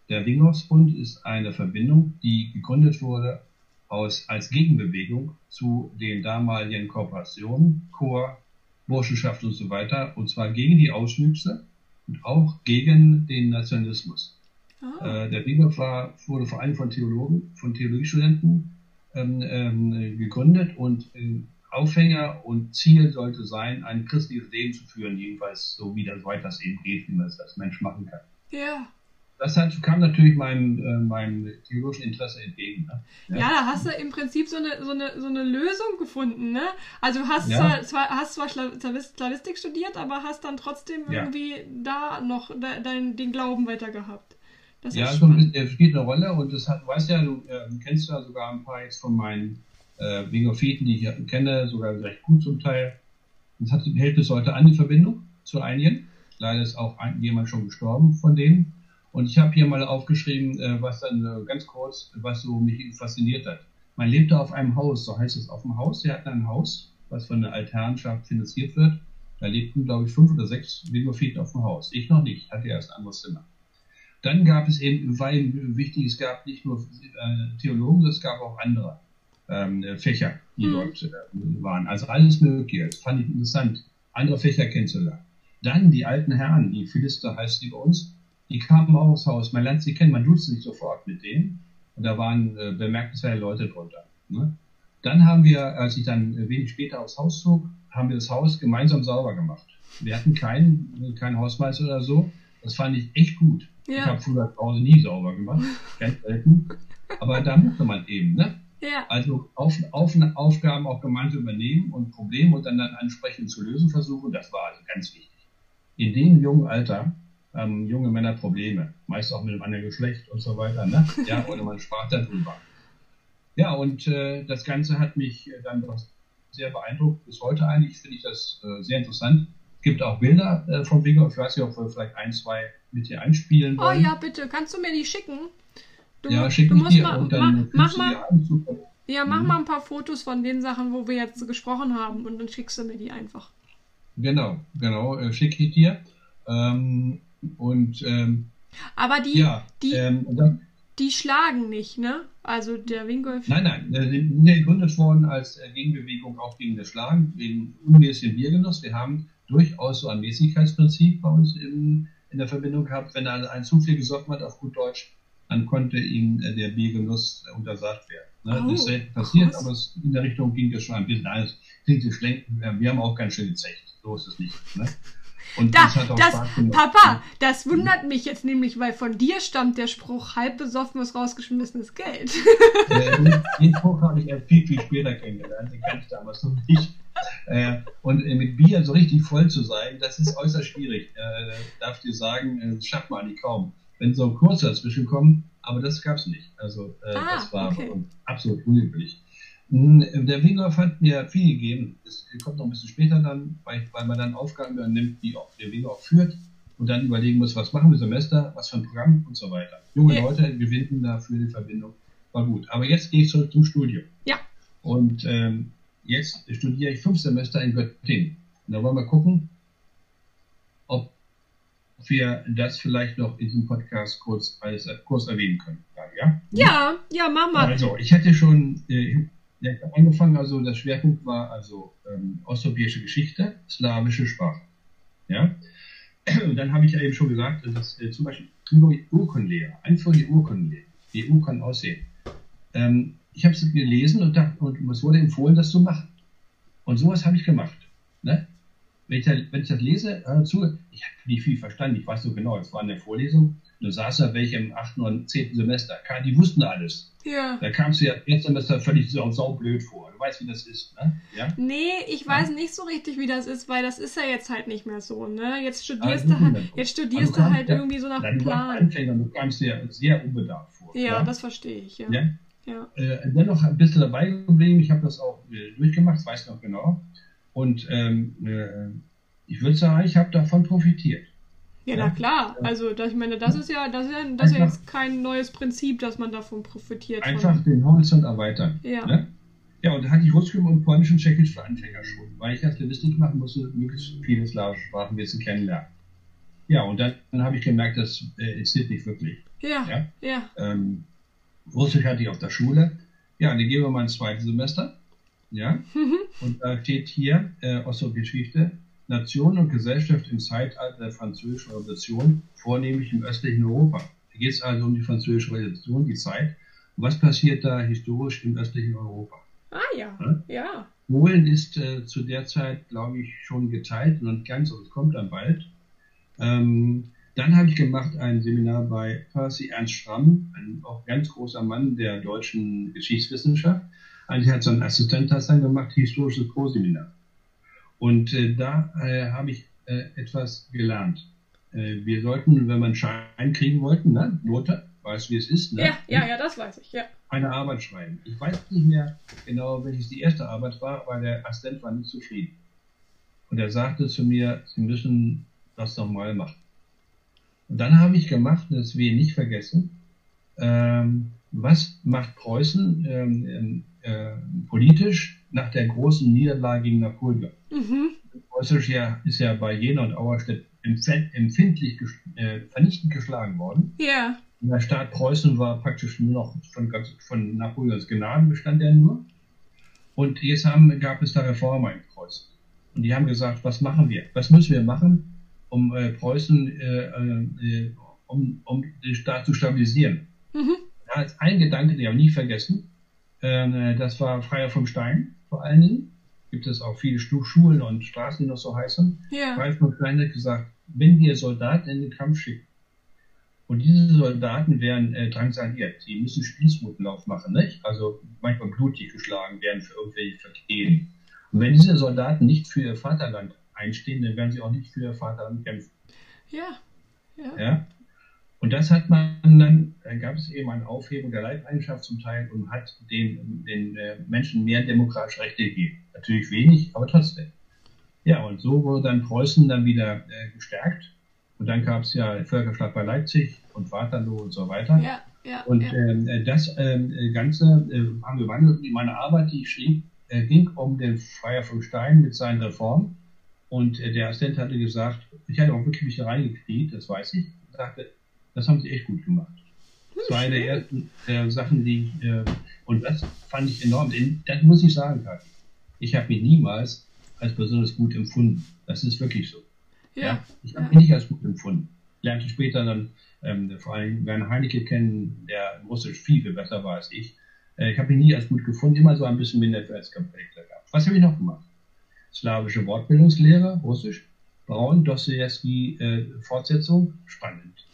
[SPEAKER 2] Der Winghofsbund ist eine Verbindung, die gegründet wurde aus, als Gegenbewegung zu den damaligen Kooperationen, Chor, Burschenschaft und so weiter, und zwar gegen die Auswüchse und auch gegen den Nationalismus.
[SPEAKER 1] Ah.
[SPEAKER 2] Äh, der Winghof war, wurde vor allem von Theologen, von Theologiestudenten ähm, ähm, gegründet und äh, Aufhänger und Ziel sollte sein, ein christliches Leben zu führen, jedenfalls so wie das weit das eben geht, wie man es als Mensch machen kann.
[SPEAKER 1] Ja.
[SPEAKER 2] Das hat, kam natürlich meinem, äh, meinem theologischen Interesse entgegen. Ne?
[SPEAKER 1] Ja. da hast du im Prinzip so eine, so eine, so eine Lösung gefunden, ne? Also du hast
[SPEAKER 2] Ja.
[SPEAKER 1] zwar, zwar, hast zwar Slavistik studiert, aber hast dann trotzdem
[SPEAKER 2] Ja.
[SPEAKER 1] irgendwie da noch de, dein, den Glauben weiter gehabt. Das
[SPEAKER 2] Ja, so ein äh, spielt eine Rolle und das hat, weißt ja, du äh, kennst ja sogar ein paar jetzt von meinen äh, Biografien, die ich ja kenne, sogar recht gut zum Teil. Das hat, hält bis heute an, die Verbindung zu einigen. Leider ist auch ein, jemand schon gestorben von denen. Und ich habe hier mal aufgeschrieben, äh, was dann äh, ganz kurz, was so mich fasziniert hat. Man lebte auf einem Haus, so heißt es auf dem Haus. Sie hatten ein Haus, was von der Altherrenschaft finanziert wird. Da lebten, glaube ich, fünf oder sechs Biografien auf dem Haus. Ich noch nicht, hatte erst ein anderes Zimmer. Dann gab es eben, eben wichtig, es gab nicht nur äh, Theologen, es gab auch andere ähm, äh, Fächer, die
[SPEAKER 1] Mhm.
[SPEAKER 2] dort äh, waren. Also alles Mögliche. Das fand ich interessant, andere Fächer kennenzulernen. Dann die alten Herren, die Philister heißt die bei uns, die kamen auch aufs Haus. Man lernt sie kennen, man duzt sich sofort mit denen. Und da waren äh, bemerkenswerte Leute drunter. Ne? Dann haben wir, als ich dann wenig später aufs Haus zog, haben wir das Haus gemeinsam sauber gemacht. Wir hatten keinen, keinen Hausmeister oder so. Das fand ich echt gut. Ich
[SPEAKER 1] Ja.
[SPEAKER 2] habe früher zu Hause nie sauber gemacht, ganz selten. Aber da musste man eben, ne?
[SPEAKER 1] Ja.
[SPEAKER 2] Also auf, auf, Aufgaben auch gemeinsam übernehmen und Probleme und dann, dann ansprechend zu lösen versuchen, das war also ganz wichtig. In dem jungen Alter haben junge Männer Probleme, meist auch mit einem anderen Geschlecht und so weiter, ne? Ja, oder man sprach darüber. Ja, und äh, das Ganze hat mich äh, dann doch sehr beeindruckt. Bis heute eigentlich finde ich das äh, sehr interessant. Es gibt auch Bilder äh, vom Wigger. Ich weiß nicht, ob wir vielleicht ein, zwei mit hier einspielen
[SPEAKER 1] Oh
[SPEAKER 2] wollen.
[SPEAKER 1] ja, bitte, kannst du mir die schicken? Du,
[SPEAKER 2] ja schick
[SPEAKER 1] du musst
[SPEAKER 2] dir
[SPEAKER 1] mal,
[SPEAKER 2] und dann
[SPEAKER 1] mach, mach mal,
[SPEAKER 2] dir
[SPEAKER 1] ja, mach
[SPEAKER 2] Mhm.
[SPEAKER 1] mal ein paar Fotos von den Sachen, wo wir jetzt gesprochen haben und dann schickst du mir die einfach.
[SPEAKER 2] Genau, genau, äh, schicke ich dir. Ähm, und ähm,
[SPEAKER 1] Aber die,
[SPEAKER 2] ja,
[SPEAKER 1] die,
[SPEAKER 2] ähm, dann,
[SPEAKER 1] die schlagen nicht, ne? Also der Wingolf.
[SPEAKER 2] nein, nein, äh, gegründet worden als äh, Gegenbewegung auch gegen das Schlagen, wegen unmäßigem Biergenuss. Wir haben durchaus so ein Mäßigkeitsprinzip bei uns in, in der Verbindung gehabt. Wenn einer ein zu viel gesoffen hat, auf gut Deutsch, dann konnte ihm äh, der Biergenuss äh, untersagt werden. Ne?
[SPEAKER 1] Oh,
[SPEAKER 2] das ist selten passiert,
[SPEAKER 1] krass.
[SPEAKER 2] aber es, in der Richtung ging das schon ein bisschen. Nein, es klingt so schlecht. Wir haben auch ganz schön gezecht. So ist es nicht. Ne? Und
[SPEAKER 1] Da,
[SPEAKER 2] das hat auch
[SPEAKER 1] das. Papa, das wundert mich jetzt nämlich, weil von dir stammt der Spruch, halb besoffen ist rausgeschmissenes Geld.
[SPEAKER 2] Äh, den- den Spruch habe ich erst viel, viel später kennengelernt. Den kannte ich damals noch nicht. Äh, und äh, mit Bier so richtig voll zu sein, das ist äußerst schwierig. Äh, darf ich dir sagen, das schafft man eigentlich kaum. Wenn so ein Kurs dazwischen kommt, aber das gab es nicht. Also
[SPEAKER 1] Ah,
[SPEAKER 2] das war
[SPEAKER 1] okay.
[SPEAKER 2] absolut unüblich. Der Wingolf hat mir viel gegeben. Das kommt noch ein bisschen später dann, weil, weil man dann Aufgaben übernimmt, die auch der Wingolf führt und dann überlegen muss, was machen wir Semester, was für ein Programm und so weiter. Junge
[SPEAKER 1] Ja.
[SPEAKER 2] Leute gewinnen dafür die Verbindung. War gut. Aber jetzt gehe ich zurück zum Studium.
[SPEAKER 1] Ja.
[SPEAKER 2] Und ähm, jetzt studiere ich fünf Semester in Göttingen. Und da wollen wir gucken, ob wir das vielleicht noch in diesem Podcast kurz, als, kurz erwähnen können. Ja?
[SPEAKER 1] ja, ja, mach mal.
[SPEAKER 2] Also, ich hatte schon, äh, Ja, ich habe angefangen, also der Schwerpunkt war also ähm, osteuropäische Geschichte, slawische Sprache. Ja? *clears throat* Und dann habe ich ja eben schon gesagt, dass äh, zum Beispiel Urkundenlehre, einfach die Urkundenlehre, wie Urkunden aussehen. Ähm, ich habe es gelesen und, dachte, und es wurde empfohlen, das zu machen. Und sowas habe ich gemacht. Ne? Wenn, ich da, wenn ich das lese, hör zu, ich habe nicht viel verstanden, ich weiß so genau, es war eine Vorlesung, da saß ja welche im 8. und 10. Semester, die wussten alles. Ja. Da kamst du ja jetzt Semester völlig sau, saublöd vor. Du weißt, wie das ist, ne?
[SPEAKER 1] Ja? Nee, ich weiß ja. nicht so richtig, wie das ist, weil das ist ja jetzt halt nicht mehr so, ne? Jetzt studierst also, du halt, jetzt studierst du halt ja, irgendwie so nach Plan.
[SPEAKER 2] Anfänger, du kamst dir sehr unbedarft vor.
[SPEAKER 1] Ja, ja? das verstehe ich, ja. ja?
[SPEAKER 2] ja. Äh, dennoch ein bisschen dabei geblieben, ich habe das auch äh, durchgemacht, das weiß ich noch genau. Und ähm, äh, ich würde sagen, ich habe davon profitiert.
[SPEAKER 1] Ja, na klar. Also das, ich meine, das ist ja, das ist ja, das ist ja jetzt kein neues Prinzip, dass man davon profitiert.
[SPEAKER 2] Einfach von. den Horizont erweitern. Ja. Ne? Ja, und da hatte ich Russisch und Polnisch und Tschechisch für Anfänger schon, weil ich als Linguistik machen musste, möglichst viele slawische Sprachenwissen kennenlernen. Ja, und dann, dann habe ich gemerkt, das äh, existiert nicht wirklich.
[SPEAKER 1] Ja, ja. ja.
[SPEAKER 2] Ähm, Russisch hatte ich auf der Schule. Ja, dann gehen wir mal ins zweite Semester. Ja, mhm. und da steht hier äh, Osteuropäische Nation und Gesellschaft im Zeitalter der Französischen Revolution, vornehmlich im östlichen Europa. Da geht es also um die Französische Revolution, die Zeit. Und was passiert da historisch im östlichen Europa?
[SPEAKER 1] Ah ja, ja. ja.
[SPEAKER 2] Polen ist äh, zu der Zeit, glaube ich, schon geteilt und ganz, aber es kommt dann bald. Ähm, dann habe ich gemacht ein Seminar bei Percy Ernst Schramm, ein auch ganz großer Mann der deutschen Geschichtswissenschaft. Eigentlich hat so ein Assistent das dann gemacht, historisches Pro-Seminar. Und äh, da äh, habe ich äh, etwas gelernt. Äh, wir sollten, wenn man Schein kriegen wollten, ne, Note, weißt du, wie es ist? Ne?
[SPEAKER 1] Ja, ja, ja, das weiß ich, ja.
[SPEAKER 2] Eine Arbeit schreiben. Ich weiß nicht mehr genau, welches die erste Arbeit war, aber der Assistent war nicht zufrieden. Und er sagte zu mir, Sie müssen das nochmal machen. Und dann habe ich gemacht, das wir nicht vergessen, ähm, was macht Preußen ähm, äh, politisch nach der großen Niederlage gegen Napoleon? Mhm. Preußisch ja, ist ja bei Jena und Auerstedt empfindlich äh, vernichtend geschlagen worden.
[SPEAKER 1] Ja.
[SPEAKER 2] Der Staat Preußen war praktisch nur noch von, von Napoleons Gnaden bestand er nur. Und jetzt haben, gab es da Reformer in Preußen. Und die haben gesagt, was machen wir? Was müssen wir machen, um äh, Preußen, äh, äh, um, um den Staat zu stabilisieren? Mhm. Da ist ein Gedanke, den habe ich nie vergessen. Äh, das war Freier vom Stein, vor allen Dingen gibt es auch viele Schulen und Straßen, die noch so heißen. Ja. Ralf McLean hat gesagt, wenn wir Soldaten in den Kampf schicken und diese Soldaten werden äh, drangsaliert, die müssen Spießrutenlauf machen, nicht? also manchmal blutig geschlagen werden für irgendwelche Vergehen. Und wenn diese Soldaten nicht für ihr Vaterland einstehen, dann werden sie auch nicht für ihr Vaterland kämpfen.
[SPEAKER 1] Ja.
[SPEAKER 2] Ja. ja? Und das hat man dann, dann gab es eben eine Aufhebung der Leibeigenschaft zum Teil und hat den, den äh, Menschen mehr demokratische Rechte gegeben. Natürlich wenig, aber trotzdem. Ja, und so wurde dann Preußen dann wieder äh, gestärkt. Und dann gab es ja Völkerschlag bei Leipzig und Waterloo und so weiter.
[SPEAKER 1] Ja, ja,
[SPEAKER 2] und
[SPEAKER 1] ja.
[SPEAKER 2] Ähm, äh, das äh, Ganze äh, haben gewandelt. In meiner Arbeit, die ich schrieb, äh, ging um den Freier von Stein mit seinen Reformen. Und der Assistent hatte gesagt, ich hatte auch wirklich mich da reingekriegt, das weiß ich, sagte, das haben sie echt gut gemacht. Das war eine der ersten äh, Sachen, die ich, äh, und das fand ich enorm. Das muss ich sagen, Kathi. Ich habe mich niemals als besonders gut empfunden. Das ist wirklich so. Ja. ja? Ich habe ja. mich nicht als gut empfunden. Lernte später dann ähm, vor allem Werner Heinecke kennen, der Russisch viel, viel besser war als ich. Äh, ich habe mich nie als gut gefunden, immer so ein bisschen Minderwertigkeitskomplexe gehabt. Was habe ich noch gemacht? Slawische Wortbildungslehre, Russisch. Braun, Dostoevsky, äh, Fortsetzung, spannend.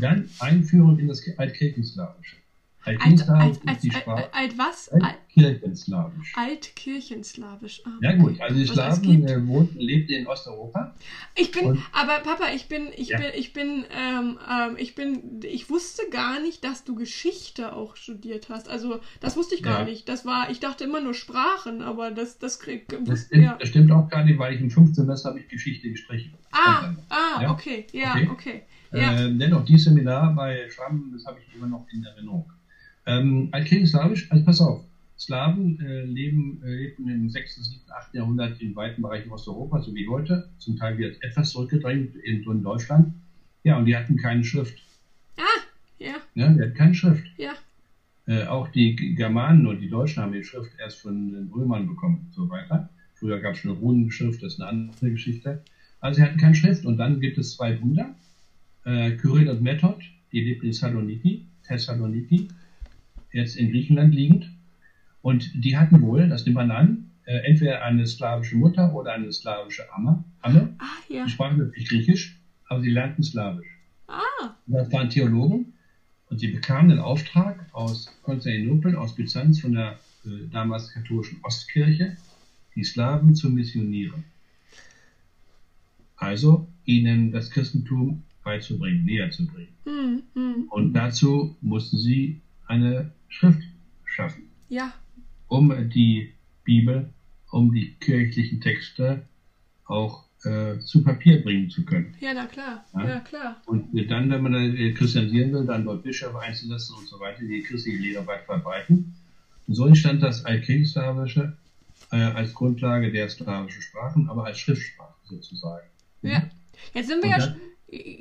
[SPEAKER 2] Dann Einführung in das Altkirchenslawische.
[SPEAKER 1] Altkirchenslawisch alt, alt, die Sprache. Alt, was?
[SPEAKER 2] Altkirchenslawisch.
[SPEAKER 1] Altkirchenslawisch.
[SPEAKER 2] Ah, okay. Ja gut, also die Slawen äh, wohnten, lebten in Osteuropa.
[SPEAKER 1] Ich bin, aber Papa, ich bin, ich ja. bin, ich bin, ähm, ähm, ich bin, ich wusste gar nicht, dass du Geschichte auch studiert hast. Also das wusste ich gar ja. nicht. Das war, ich dachte immer nur Sprachen, aber das, das kriegt.
[SPEAKER 2] Das, stimmt, ja. das stimmt auch gar nicht, weil ich im fünften Semester habe ich Geschichte gestrichen.
[SPEAKER 1] Ah, ah, okay, ja, okay. okay.
[SPEAKER 2] Ja. Äh, dennoch, dieses Seminar bei Schramm, das habe ich immer noch in Erinnerung. Ähm, Altkirchenslawisch, also pass auf, Slawen äh, leben, äh, lebten im 6., 7., 8. Jahrhundert in weiten Bereichen Osteuropas, so wie heute, zum Teil wird etwas zurückgedrängt in, in Deutschland. Ja, und die hatten keine Schrift.
[SPEAKER 1] Ah, ja.
[SPEAKER 2] Ja, die hatten keine Schrift.
[SPEAKER 1] Ja.
[SPEAKER 2] Äh, auch die Germanen und die Deutschen haben die Schrift erst von den Römern bekommen und so weiter. Früher gab es eine Runenschrift, das ist eine andere Geschichte. Also sie hatten keine Schrift. Und dann gibt es zwei Wunder. Äh, Kyrill und Method, die lebten in Saloniki, Thessaloniki, jetzt in Griechenland liegend. Und die hatten wohl, das nimmt man an, entweder eine slawische Mutter oder eine slawische Amme. Amme. Ah, ja. Die sprachen wirklich Griechisch, aber sie lernten Slawisch. Ah. Das waren Theologen und sie bekamen den Auftrag aus Konstantinopel, aus Byzanz, von der äh, damals katholischen Ostkirche, die Slawen zu missionieren. Also ihnen das Christentum beizubringen, näher zu bringen. Hm, hm. Und dazu mussten sie eine Schrift schaffen. Ja. Um die Bibel, um die kirchlichen Texte auch äh, zu Papier bringen zu können.
[SPEAKER 1] Ja, na klar. Ja, ja klar.
[SPEAKER 2] Und dann, wenn man äh, christianisieren will, dann dort Bischöfe einzulassen und so weiter, die christliche Lehre weit verbreiten. Und so entstand das Altgriechisch-Slawische äh, als Grundlage der slawischen Sprachen, aber als Schriftsprache sozusagen.
[SPEAKER 1] Ja. Jetzt sind wir ja, dann,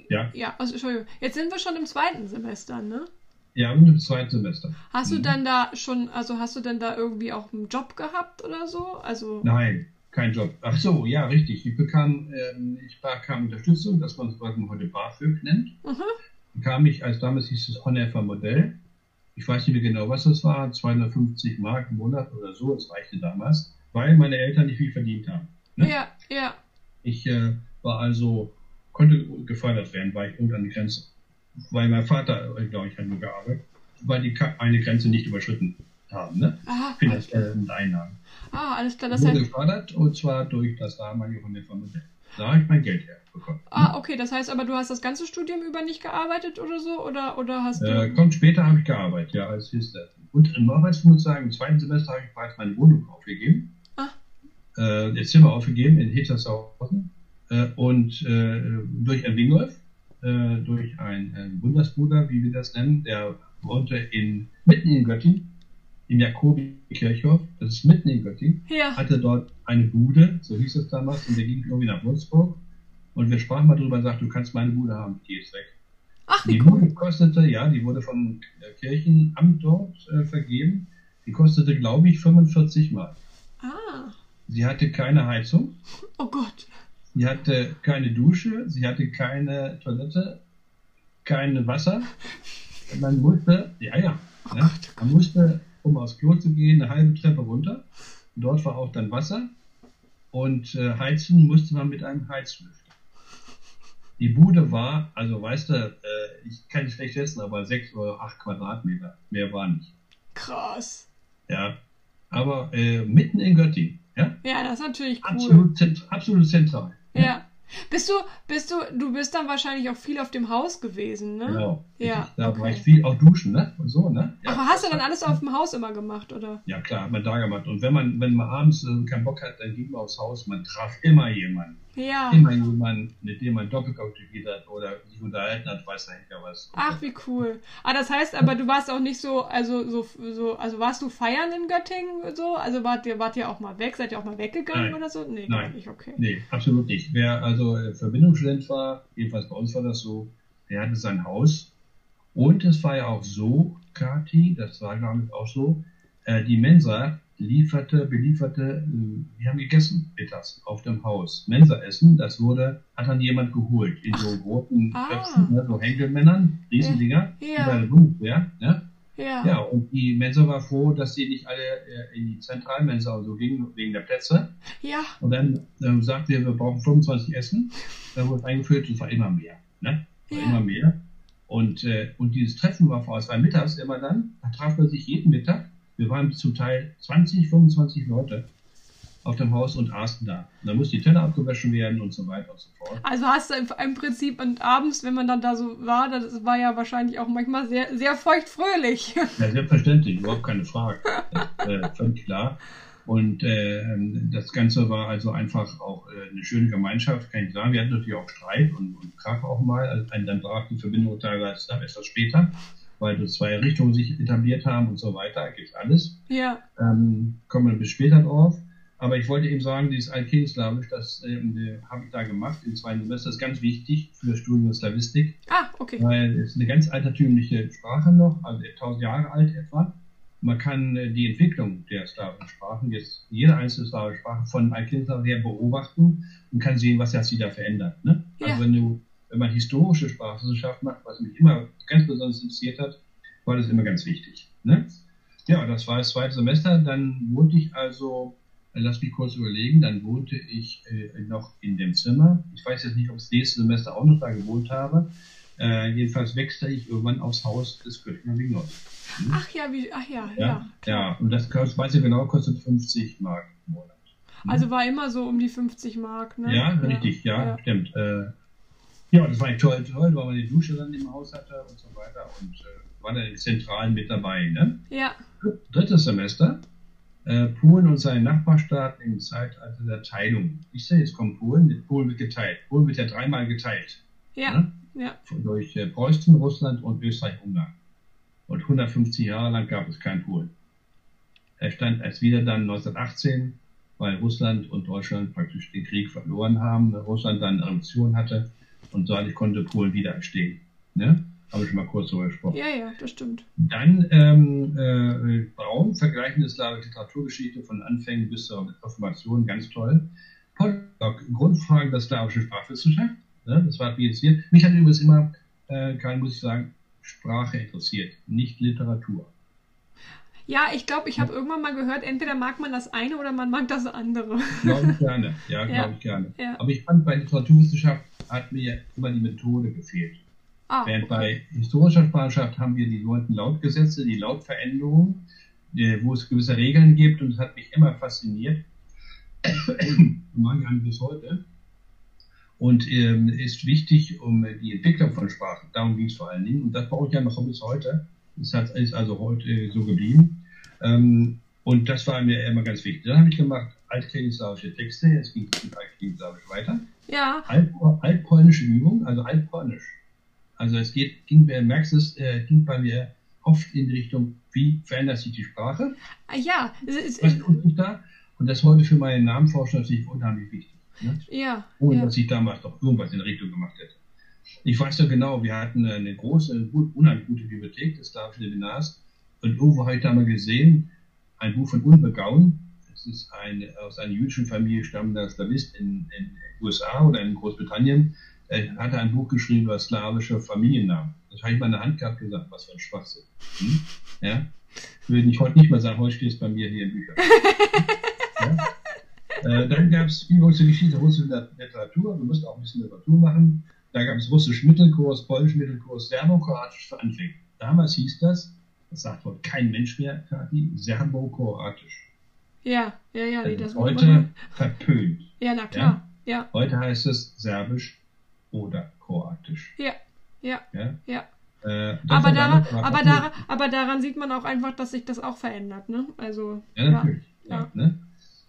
[SPEAKER 1] ja. Ja, also, Entschuldigung. Jetzt sind wir schon im zweiten Semester, ne?
[SPEAKER 2] Ja, im zweiten Semester.
[SPEAKER 1] Hast mhm. du dann da schon, also hast du denn da irgendwie auch einen Job gehabt oder so? Also
[SPEAKER 2] Nein, kein Job. Ach so, ja, richtig. Ich bekam, ähm, ich bekam Unterstützung, das man, was man heute BAföG nennt. Mhm. Bekam ich, als damals hieß es Honefer Modell. Ich weiß nicht mehr genau, was das war, 250 Mark im Monat oder so, das reichte damals, weil meine Eltern nicht viel verdient haben.
[SPEAKER 1] Ne? Ja, ja.
[SPEAKER 2] Ich äh, war also konnte gefördert werden, weil ich irgendeine Grenze, weil mein Vater, glaube ich, hat nur gearbeitet, weil die eine Grenze nicht überschritten haben, ne? Aha, Finanziell mit Einnahmen.
[SPEAKER 1] Ah, alles klar. Das
[SPEAKER 2] wurde heißt... gefördert und zwar durch das damalige von der Familie. Da habe ich mein Geld herbekommen.
[SPEAKER 1] Ah, okay, das heißt aber, du hast das ganze Studium über nicht gearbeitet oder so? Oder, oder hast du.
[SPEAKER 2] Äh, kommt später habe ich gearbeitet, ja, als Hilfsleiter. Und im Arbeits muss ich sagen, im zweiten Semester habe ich bereits meine Wohnung aufgegeben. Ah. Äh, das Zimmer aufgegeben in Hittershausen äh, und äh, durch ein Wingolf, äh, durch einen Bundesbruder, wie wir das nennen, der wohnte in, mitten in Göttingen, im Jakobi-Kirchhof, das ist mitten in Göttingen, ja. hatte dort eine Bude, so hieß es damals, und der ging irgendwie nach Würzburg. Und wir sprachen mal drüber und sagten, du kannst meine Bude haben, die ist weg. Ach, die cool. Bude kostete, ja, die wurde vom Kirchenamt dort äh, vergeben. Die kostete, glaube ich, 45 Mark. Ah. Sie hatte keine Heizung.
[SPEAKER 1] Oh Gott.
[SPEAKER 2] Sie hatte keine Dusche, sie hatte keine Toilette, kein Wasser. Man musste, ja, ja, oh ne? man musste, um aufs Klo zu gehen, eine halbe Treppe runter. Dort war auch dann Wasser und äh, heizen musste man mit einem Heizlüfter. Die Bude war, also weißt du, äh, ich kann nicht schlecht essen, aber sechs oder acht Quadratmeter. Mehr war nicht.
[SPEAKER 1] Krass.
[SPEAKER 2] Ja. Aber äh, mitten in Göttingen. Ja?
[SPEAKER 1] ja, das ist natürlich
[SPEAKER 2] cool. Absolut, zent absolut zentral.
[SPEAKER 1] Ja. Bist du, bist du, du bist dann wahrscheinlich auch viel auf dem Haus gewesen, ne?
[SPEAKER 2] Genau.
[SPEAKER 1] Ja.
[SPEAKER 2] Da okay. war ich viel auch duschen, ne? Und so, ne?
[SPEAKER 1] Ja. Aber hast du dann alles auf dem Haus immer gemacht, oder?
[SPEAKER 2] Ja, klar, hat man da gemacht. Und wenn man, wenn man abends äh, keinen Bock hat, dann ging man aufs Haus, man traf immer jemanden. Ja. Immer jemanden, mit dem man Doppelkopf hat oder sich unterhalten hat, weiß der Henker was.
[SPEAKER 1] Ach, wie cool. Ah, das heißt aber, du warst auch nicht so, also so, so, also warst du feiern in Göttingen so? Also wart ihr, wart ihr auch mal weg? Seid ihr auch mal weggegangen
[SPEAKER 2] Nein.
[SPEAKER 1] oder so?
[SPEAKER 2] Nee, Nein. nicht, okay. Nee, absolut nicht. Wer also äh, Verbindungsstudent war, jedenfalls bei uns war das so, der hatte sein Haus. Und es war ja auch so, Kati, das war glaube ich auch so, äh, die Mensa lieferte, belieferte, äh, wir haben gegessen mittags auf dem Haus. Mensa-Essen, das wurde, hat dann jemand geholt in so roten ah. Köpfen, ne, so Henkelmännern, Riesendinger, ja. der Bundeswehr. Ne? Ja. ja, und die Mensa war froh, dass sie nicht alle äh, in die Zentralmensa so gingen, wegen der Plätze. Ja. Und dann äh, sagte er, wir brauchen 25 Essen. Da wurde eingeführt, es war immer mehr. Ne? War ja. immer mehr. Und, äh, und dieses Treffen war vor, es war mittags immer dann, da traf man sich jeden Mittag wir waren zum Teil 20, 25 Leute auf dem Haus und aßen da. Und dann mussten die Teller abgewaschen werden und so weiter und so fort.
[SPEAKER 1] Also hast du im Prinzip und abends, wenn man dann da so war, das war ja wahrscheinlich auch manchmal sehr, sehr feuchtfröhlich.
[SPEAKER 2] Ja, selbstverständlich, überhaupt keine Frage. äh, völlig klar. Und äh, das Ganze war also einfach auch äh, eine schöne Gemeinschaft, kann ich sagen. Wir hatten natürlich auch Streit und, und Krach auch mal. Also, dann brach die Verbindung teilweise dann etwas später weil so zwei Richtungen sich etabliert haben und so weiter, gibt alles. Ja. Ähm, kommen wir bisschen später drauf. Aber ich wollte eben sagen, dieses Altkinslawisch, das äh, habe ich da gemacht im zweiten Semester. Ist ganz wichtig für das Studium Slavistik.
[SPEAKER 1] Ah, okay.
[SPEAKER 2] Weil es eine ganz altertümliche Sprache noch, also 1000 Jahre alt etwa. Man kann äh, die Entwicklung der slawischen Sprachen, jetzt jede einzelne slawische Sprache von Altkinslawisch her beobachten und kann sehen, was hat sich da verändert. Ne?
[SPEAKER 1] Ja.
[SPEAKER 2] Also wenn du, wenn man historische Sprachwissenschaft macht, was mich immer ganz besonders interessiert hat, war das immer ganz wichtig. Ne? Ja, das war das zweite Semester. Dann wohnte ich also lass mich kurz überlegen, dann wohnte ich äh, noch in dem Zimmer. Ich weiß jetzt nicht, ob ich das nächste Semester auch noch da gewohnt habe. Äh, jedenfalls wechselte ich irgendwann aufs Haus des Göttinger Vignos.
[SPEAKER 1] Hm? Ach ja, wie, ach ja, ja.
[SPEAKER 2] Ja, ja. und das weiß ich genau, kostet 50 Mark im Monat.
[SPEAKER 1] Hm? Also war immer so um die 50 Mark, ne?
[SPEAKER 2] Ja, richtig, ja, ja. stimmt. Äh, ja, das war toll, toll, weil man die Dusche dann im Haus hatte und so weiter und äh, war dann im Zentralen mit dabei, ne?
[SPEAKER 1] Ja.
[SPEAKER 2] Drittes Semester Polen und seine Nachbarstaaten im Zeitalter der Teilung. Ich sehe, jetzt kommt Polen, Polen wird geteilt. Polen wird ja dreimal geteilt.
[SPEAKER 1] Ja.
[SPEAKER 2] Ne?
[SPEAKER 1] ja.
[SPEAKER 2] Durch äh, Preußen, Russland und Österreich-Ungarn. Und 150 Jahre lang gab es kein Polen. Er stand als wieder dann 1918, weil Russland und Deutschland praktisch den Krieg verloren haben, Russland dann eine Revolution hatte und dadurch konnte Polen wieder entstehen. Ne? Habe ich schon mal kurz darüber gesprochen.
[SPEAKER 1] Ja, ja, das stimmt.
[SPEAKER 2] Dann ähm, äh, Braun, vergleichende slawische Literaturgeschichte von Anfängen bis zur Reformation, ganz toll. Podlock, Grundfragen der slawischen Sprachwissenschaft. Ne, das war wie jetzt hier. Mich hat übrigens immer, äh, Karl, muss ich sagen, Sprache interessiert, nicht Literatur.
[SPEAKER 1] Ja, ich glaube, ich habe ja. irgendwann mal gehört, entweder mag man das eine oder man mag das andere.
[SPEAKER 2] Glaube ich gerne, *laughs* ja, glaube
[SPEAKER 1] Ja.
[SPEAKER 2] ich gerne.
[SPEAKER 1] Ja.
[SPEAKER 2] Aber ich fand, bei Literaturwissenschaft hat mir immer die Methode gefehlt.
[SPEAKER 1] Ah,
[SPEAKER 2] Während
[SPEAKER 1] okay.
[SPEAKER 2] bei historischer Sprachschaft haben wir die sogenannten Lautgesetze, die Lautveränderungen, wo es gewisse Regeln gibt und das hat mich immer fasziniert. *coughs* Mag ich bis heute. Und ähm, ist wichtig, um die Entwicklung von Sprachen. Darum ging es vor allen Dingen. Und das brauche ich ja noch bis heute. Das hat, ist also heute äh, so geblieben. Ähm, und das war mir immer ganz wichtig. Dann habe ich gemacht altklinislawische Texte. Jetzt ging es mit altklinislawisch weiter.
[SPEAKER 1] Ja,
[SPEAKER 2] Alt, altpolnische Übung, also altpolnisch. Also es geht, ging, merkst es, äh, ging bei mir oft in die Richtung, wie verändert sich die Sprache?
[SPEAKER 1] Ah, ja, es ist,
[SPEAKER 2] Was tut sich da? Und das heute für meine Namenforschung natürlich unheimlich wichtig. Ne?
[SPEAKER 1] ja,
[SPEAKER 2] Ohne
[SPEAKER 1] ja.
[SPEAKER 2] dass ich damals noch irgendwas in Richtung gemacht hätte. Ich weiß doch genau, wir hatten eine große, gut, unheimlich gute Bibliothek des Slawischen Seminars und irgendwo habe ich da mal gesehen, ein Buch von Unbegauen. Das ist ein, aus einer jüdischen Familie stammender Slavist in den USA oder in Großbritannien. Er hatte ein Buch geschrieben über slawische Familiennamen. Das habe ich mal in der Hand gehabt gesagt, was für ein Schwachsinn. Hm? Ja? Würde ich heute nicht mehr sagen, heute steht es bei mir hier in Büchern. ja? äh, dann gab es die große Geschichte russische Literatur. Wir mussten auch ein bisschen Literatur machen. Da gab es russisch Mittelkurs, polnisch Mittelkurs, Serbo-Kroatisch für Anfänger. Damals hieß das, das sagt heute kein Mensch mehr, Kathi, Serbo-Kroatisch.
[SPEAKER 1] ja, ja, ja, nee,
[SPEAKER 2] Also
[SPEAKER 1] das
[SPEAKER 2] heute verpönt.
[SPEAKER 1] Ja, na klar. Ja,
[SPEAKER 2] Heute heißt es Serbisch oder Kroatisch.
[SPEAKER 1] ja, ja,
[SPEAKER 2] Ja?
[SPEAKER 1] ja.
[SPEAKER 2] Äh,
[SPEAKER 1] Aber daran, aber, daran, aber daran sieht man auch einfach, dass sich das auch verändert, ne? Also,
[SPEAKER 2] Ja, natürlich. Ja.
[SPEAKER 1] ja.
[SPEAKER 2] Ne?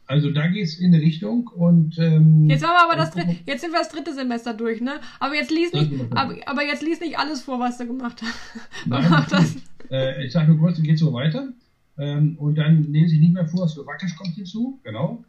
[SPEAKER 2] Also da geht es in eine Richtung und ähm,
[SPEAKER 1] Jetzt haben wir aber das dritte, jetzt sind wir das dritte Semester durch, ne? Aber jetzt lies nicht, aber, aber jetzt lies nicht alles vor, was du gemacht hast. *laughs*
[SPEAKER 2] Nein,
[SPEAKER 1] das.
[SPEAKER 2] äh, ich sage nur kurz, dann geht so weiter. Ähm, und dann lese ich nicht mehr vor, Slowakisch kommt hinzu, genau.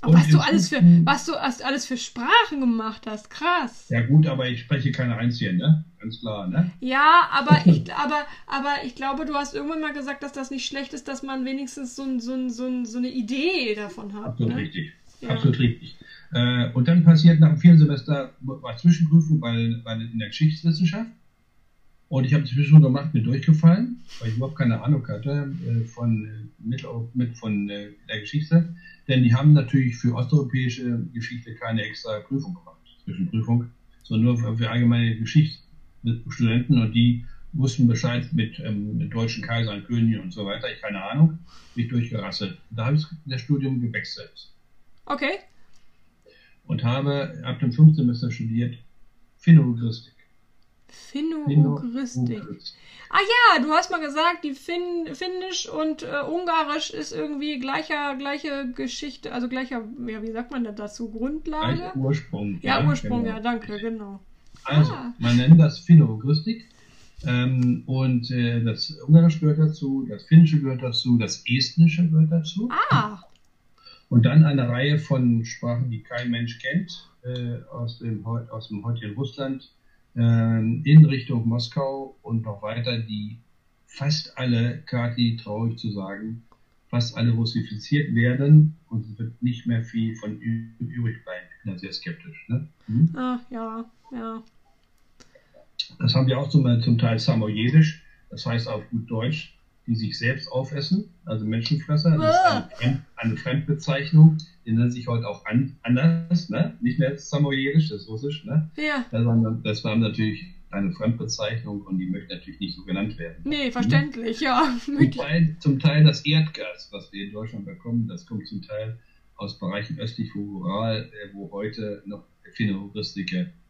[SPEAKER 1] Aber
[SPEAKER 2] Und
[SPEAKER 1] was du alles für, was du alles für Sprachen gemacht hast, krass.
[SPEAKER 2] Ja gut, aber ich spreche keine einzigen, ne? Ganz klar, ne?
[SPEAKER 1] Ja, aber *laughs* ich, aber, aber ich glaube, du hast irgendwann mal gesagt, dass das nicht schlecht ist, dass man wenigstens so, ein, so, ein, so, ein, so eine Idee davon hat.
[SPEAKER 2] Absolut
[SPEAKER 1] Ne?
[SPEAKER 2] richtig.
[SPEAKER 1] Ja.
[SPEAKER 2] Absolut richtig. Äh, und dann passiert nach dem vierten Semester war Zwischenprüfung bei, bei, in der Geschichtswissenschaft. Und ich habe die Zwischenprüfung gemacht, bin durchgefallen, weil ich überhaupt keine Ahnung hatte äh, von, äh, mit, mit, von äh, der Geschichte. Denn die haben natürlich für osteuropäische Geschichte keine extra Prüfung gemacht, Zwischenprüfung, sondern nur für, für allgemeine Geschichtsstudenten und die wussten Bescheid mit, ähm, mit deutschen Kaisern, Königen und so weiter. Ich keine Ahnung, mich durchgerasselt. Da habe ich das Studium gewechselt
[SPEAKER 1] Okay.
[SPEAKER 2] und habe ab dem fünften Semester studiert Finno-Ugristik.
[SPEAKER 1] Ah ja, du hast mal gesagt, die Finn, Finnisch und äh, Ungarisch ist irgendwie gleicher, gleiche Geschichte, also gleicher, ja, wie sagt man das dazu? Grundlage?
[SPEAKER 2] Gleich Ursprung.
[SPEAKER 1] Ja, Ursprung,
[SPEAKER 2] genau.
[SPEAKER 1] ja, danke, genau.
[SPEAKER 2] Also,
[SPEAKER 1] Ah.
[SPEAKER 2] man nennt das Finno-Ugristik. Ähm, und äh, das Ungarisch gehört dazu, das Finnische gehört dazu, das Estnische gehört dazu.
[SPEAKER 1] Ah,
[SPEAKER 2] Und dann eine Reihe von Sprachen, die kein Mensch kennt, äh, aus, dem, aus dem heutigen Russland in Richtung Moskau und noch weiter, die fast alle, Kati, traurig zu sagen, fast alle russifiziert werden und es wird nicht mehr viel von übrig bleiben. Ich bin da sehr skeptisch. Ne?
[SPEAKER 1] Hm? Ah, ja, ja.
[SPEAKER 2] Das haben wir auch zum, zum Teil Samoyedisch, das heißt auf gut Deutsch, die sich selbst aufessen, also Menschenfresser. Das ist eine, Fremd, eine Fremdbezeichnung, die nennen sich heute auch an, anders, ne? nicht mehr Samoyedisch, das ist Russisch. Ne?
[SPEAKER 1] Ja.
[SPEAKER 2] Das war, natürlich eine Fremdbezeichnung und die möchte natürlich nicht so genannt werden.
[SPEAKER 1] Nee, verständlich, ja.
[SPEAKER 2] Zum Teil, zum Teil das Erdgas, was wir in Deutschland bekommen, das kommt zum Teil aus Bereichen östlich von Ural, äh, wo heute noch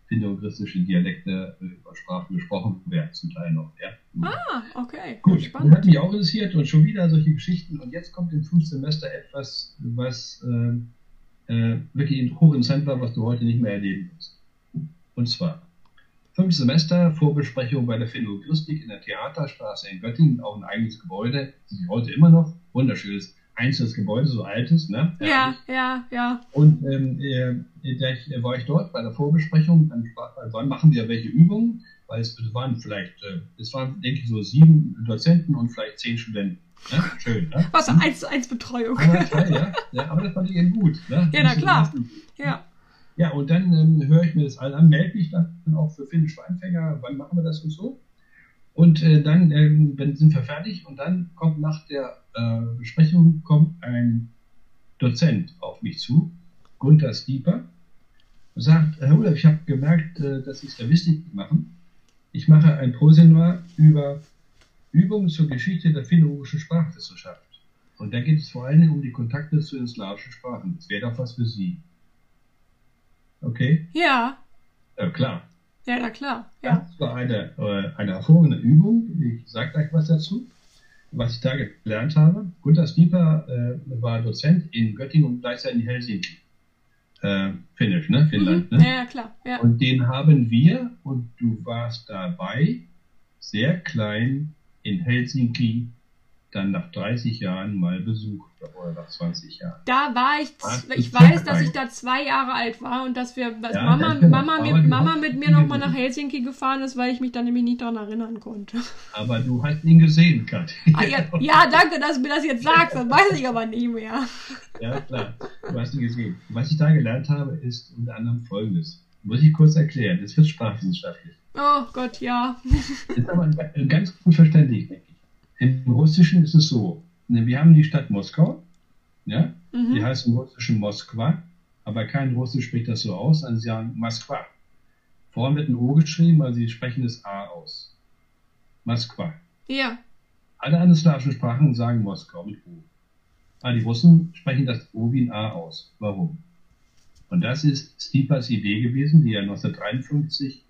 [SPEAKER 2] finno-ugristische Dialekte über äh, Sprachen gesprochen werden, zum Teil noch. Ja.
[SPEAKER 1] Ah, okay.
[SPEAKER 2] Gut, Spannend. hat mich auch interessiert und schon wieder solche Geschichten. Und jetzt kommt im fünften Semester etwas, was äh, äh, wirklich hochinteressant war, was du heute nicht mehr erleben wirst. Und zwar Fünf Semester Vorbesprechung bei der Philogristik in der Theaterstraße in Göttingen, auch ein eigenes Gebäude, das ist heute immer noch wunderschönes einzelnes Gebäude, so altes, ne?
[SPEAKER 1] Ja, ja, ja.
[SPEAKER 2] Und ähm, äh, da war ich dort bei der Vorbesprechung, dann wann machen wir welche Übungen, weil es waren vielleicht, äh, es waren, denke ich, so sieben Dozenten und vielleicht zehn Studenten. Ne? Schön, ne?
[SPEAKER 1] Was, hm? eins zu eins Betreuung.
[SPEAKER 2] Aber, ja, ja, aber das fand ich eben gut. Ne?
[SPEAKER 1] Ja, na klar. Ja.
[SPEAKER 2] Ja, und dann ähm, höre ich mir das alle an, melde mich dann auch für finnische Anfänger, wann machen wir das und so. Und äh, dann ähm, sind wir fertig und dann kommt nach der äh, Besprechung kommt ein Dozent auf mich zu, Gunther Stieper, und sagt, Herr Rudolf, ich habe gemerkt, äh, dass Sie es da wichtig machen. Ich mache ein Proseminar über Übungen zur Geschichte der finno-ugrischen Sprachwissenschaft. Und da geht es vor allem um die Kontakte zu den slawischen Sprachen. Das wäre doch was für Sie. Okay?
[SPEAKER 1] Ja.
[SPEAKER 2] Ja, klar.
[SPEAKER 1] Ja, na klar. Ja.
[SPEAKER 2] Das war eine, äh, eine hervorragende Übung. Ich sage gleich was dazu, was ich da gelernt habe. Gunter Stieper äh, war Dozent in Göttingen und gleichzeitig in Helsinki. Äh, Finnisch, ne? Finnland,
[SPEAKER 1] mhm.
[SPEAKER 2] ne?
[SPEAKER 1] Ja, klar. Ja.
[SPEAKER 2] Und den haben wir, und du warst dabei, sehr klein in Helsinki dann nach 30 Jahren mal besucht oder nach 20 Jahren.
[SPEAKER 1] Da war ich, ich weiß, dass ich da zwei Jahre alt war und dass wir, dass ja, Mama, genau. Mama, mit, Mama mit mir nochmal nach Helsinki gefahren ist, weil ich mich dann nämlich nicht daran erinnern konnte.
[SPEAKER 2] Aber du hast ihn gesehen, Kat.
[SPEAKER 1] Ah, ja, ja, danke, dass du mir das jetzt sagst, das weiß ich aber nie mehr.
[SPEAKER 2] Ja, klar, du hast ihn gesehen. Was ich da gelernt habe, ist unter anderem folgendes. Muss ich kurz erklären, das wird sprachwissenschaftlich.
[SPEAKER 1] Oh Gott, ja.
[SPEAKER 2] Das ist aber ganz gut verständlich, denke ich. Im Russischen ist es so, ne, wir haben die Stadt Moskau, ja, mhm. die heißt im Russischen Moskwa, aber kein Russisch spricht das so aus, also sie sagen Moskwa. Vorne wird ein O geschrieben, weil sie sprechen das A aus. Moskwa.
[SPEAKER 1] Ja.
[SPEAKER 2] Alle anderen slawischen Sprachen sagen Moskau mit O. Aber die Russen sprechen das O wie ein A aus. Warum? Und das ist Stipas Idee gewesen, die er 1953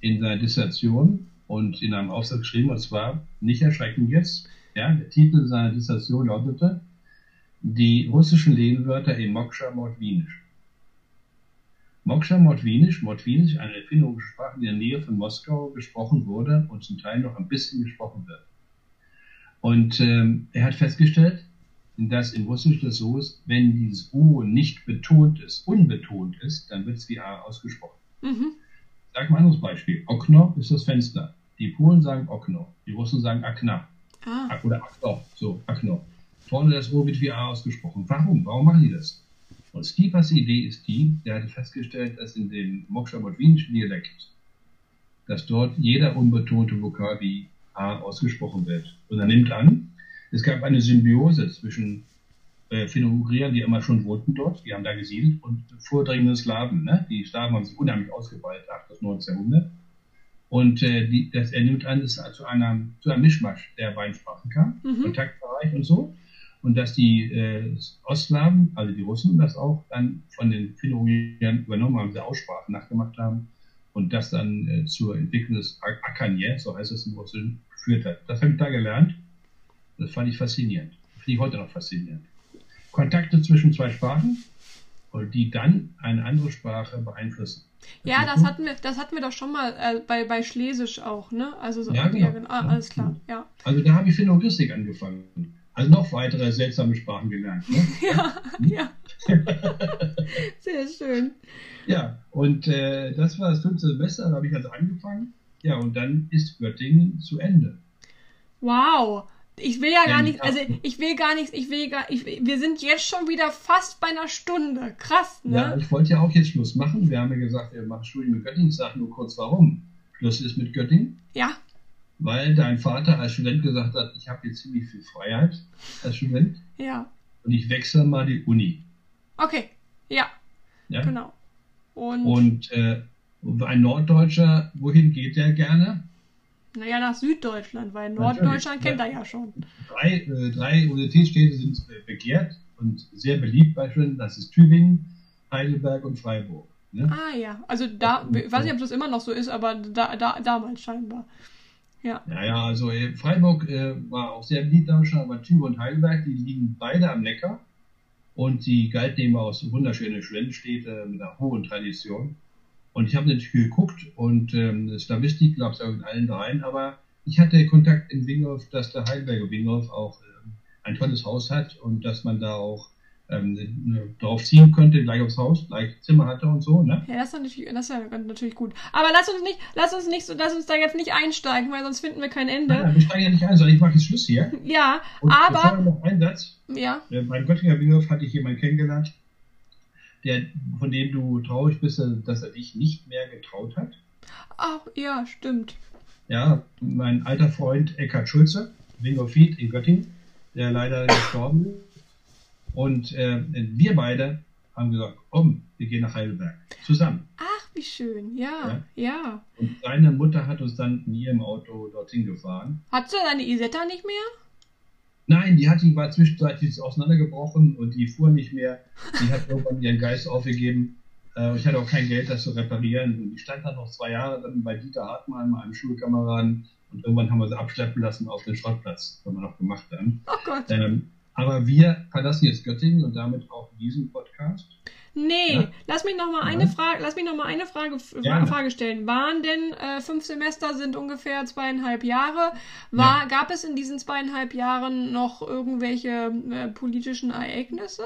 [SPEAKER 2] in seiner Dissertation und in einem Aufsatz geschrieben, und zwar, nicht erschrecken jetzt, ja, der Titel seiner Dissertation lautete, die russischen Lehnwörter in Moksha Mordwinisch. Moksha Mordwinisch, Mordwinisch, eine finnogische Sprache, die in der Nähe von Moskau gesprochen wurde und zum Teil noch ein bisschen gesprochen wird. Und ähm, er hat festgestellt, dass im Russischen das so ist, wenn dieses U nicht betont ist, unbetont ist, dann wird es wie A ausgesprochen. Mhm. Sag mal ein anderes Beispiel. Okno ist das Fenster. Die Polen sagen Okno, die Russen sagen Akna. Ah. Oder Akno, so, Akno. Vorne das O wird wie A ausgesprochen. Warum? Warum machen die das? Und Stipas Idee ist die, der hatte festgestellt, dass in dem moksha-botwinischen Dialekt, dass dort jeder unbetonte Vokal wie A ausgesprochen wird. Und er nimmt an, es gab eine Symbiose zwischen äh, Finno-Ugriern, die immer schon wohnten dort, die haben da gesiedelt, und vordringenden Slawen. Ne? Die Slawen haben sich unheimlich ausgebreitet, 8. bis 19. Jahrhundert. Und äh, die, das, er nimmt an, dass es zu, einer, zu einem Mischmasch der beiden Sprachen kam, mhm. Kontaktbereich und so. Und dass die äh, Ostslawen, also die Russen, das auch dann von den Finno-Ugriern übernommen haben, diese Aussprache nachgemacht haben und das dann äh, zur Entwicklung des Akanje, so heißt es im Russischen, geführt hat. Das habe ich da gelernt. Das fand ich faszinierend. Finde ich heute noch faszinierend. Kontakte zwischen zwei Sprachen und die dann eine andere Sprache beeinflussen.
[SPEAKER 1] Ja, das hatten wir, das hatten wir doch schon mal äh, bei, bei Schlesisch auch, ne? Also so
[SPEAKER 2] ja, genau.
[SPEAKER 1] ah, alles klar, ja.
[SPEAKER 2] Also da habe ich Philologistik angefangen. Also noch weitere seltsame Sprachen gelernt. Ne? *laughs*
[SPEAKER 1] ja, hm? ja. *laughs* Sehr schön.
[SPEAKER 2] Ja, und äh, das war das fünfte Semester, da habe ich also angefangen. Ja, und dann ist Göttingen zu Ende.
[SPEAKER 1] Wow. Ich will ja gar nicht, also ich will gar nichts, ich will gar, ich, wir sind jetzt schon wieder fast bei einer Stunde. Krass, ne?
[SPEAKER 2] Ja, ich wollte ja auch jetzt Schluss machen. Wir haben ja gesagt, wir machen Studium mit Göttingen. Ich sage nur kurz warum. Schluss ist mit Göttingen.
[SPEAKER 1] Ja.
[SPEAKER 2] Weil dein Vater als Student gesagt hat, ich habe jetzt ziemlich viel Freiheit als Student.
[SPEAKER 1] Ja.
[SPEAKER 2] Und ich wechsle mal die Uni.
[SPEAKER 1] Okay. Ja.
[SPEAKER 2] Ja.
[SPEAKER 1] Genau. Und,
[SPEAKER 2] Und äh, ein Norddeutscher, wohin geht der gerne?
[SPEAKER 1] Naja, nach Süddeutschland, weil Norddeutschland kennt er ja schon.
[SPEAKER 2] Drei, äh, drei Universitätsstädte sind äh, begehrt und sehr beliebt bei Studenten. Das ist Tübingen, Heidelberg und Freiburg. Ne?
[SPEAKER 1] Ah ja, also da, ich weiß nicht, ob das immer noch so ist, aber da, da damals scheinbar. Ja.
[SPEAKER 2] Ja, ja, also äh, Freiburg äh, war auch sehr beliebt damals schon, aber Tübingen und Heidelberg, die liegen beide am Neckar und die galten eben als wunderschöne Studentenstädte mit einer hohen Tradition. Und ich habe natürlich geguckt und ähm, Slavistik gab es auch in allen dreien, aber ich hatte Kontakt in Wingolf, dass der Heidelberger Wingolf auch ähm, ein tolles Haus hat und dass man da auch ähm, drauf ziehen könnte, gleich aufs Haus, gleich Zimmer hatte und so, ne?
[SPEAKER 1] Ja, das ist natürlich, das ist ja natürlich gut. Aber lass uns nicht, lass uns nicht so, lass uns da jetzt nicht einsteigen, weil sonst finden wir kein Ende.
[SPEAKER 2] Nein, wir steigen ja nicht ein, sondern ich mache jetzt Schluss hier.
[SPEAKER 1] Ja,
[SPEAKER 2] Und
[SPEAKER 1] aber,
[SPEAKER 2] noch einen Satz.
[SPEAKER 1] ja,
[SPEAKER 2] Äh, Beim Göttinger Wingolf hatte ich jemanden kennengelernt, der, von dem du traurig bist, dass er dich nicht mehr getraut hat.
[SPEAKER 1] ach, ja, stimmt.
[SPEAKER 2] Ja, mein alter Freund Eckhard Schulze, Wingolfit in Göttingen, der leider gestorben ist. Und äh, wir beide haben gesagt, komm, wir gehen nach Heidelberg. Zusammen.
[SPEAKER 1] Ach, wie schön, ja, ja.
[SPEAKER 2] Und seine Mutter hat uns dann in ihrem Auto dorthin gefahren.
[SPEAKER 1] Hast du deine Isetta nicht mehr?
[SPEAKER 2] Nein, die hat, die war zwischenzeitlich auseinandergebrochen und die fuhr nicht mehr. Die hat irgendwann ihren Geist aufgegeben. Äh, ich hatte auch kein Geld, das zu reparieren. Und die stand dann noch zwei Jahre dann bei Dieter Hartmann, meinem Schulkameraden. Und irgendwann haben wir sie abschleppen lassen auf den Schrottplatz. Das haben wir noch gemacht dann.
[SPEAKER 1] Oh Gott.
[SPEAKER 2] Ähm, aber wir verlassen jetzt Göttingen und damit auch diesen Podcast.
[SPEAKER 1] Nee,
[SPEAKER 2] Ja.
[SPEAKER 1] lass mich noch mal
[SPEAKER 2] Ja.
[SPEAKER 1] eine Frage, lass mich noch mal eine Frage,
[SPEAKER 2] Gerne.
[SPEAKER 1] Frage stellen. Waren denn äh, fünf Semester sind ungefähr zweieinhalb Jahre? War, Gab es in diesen zweieinhalb Jahren noch irgendwelche äh, politischen Ereignisse?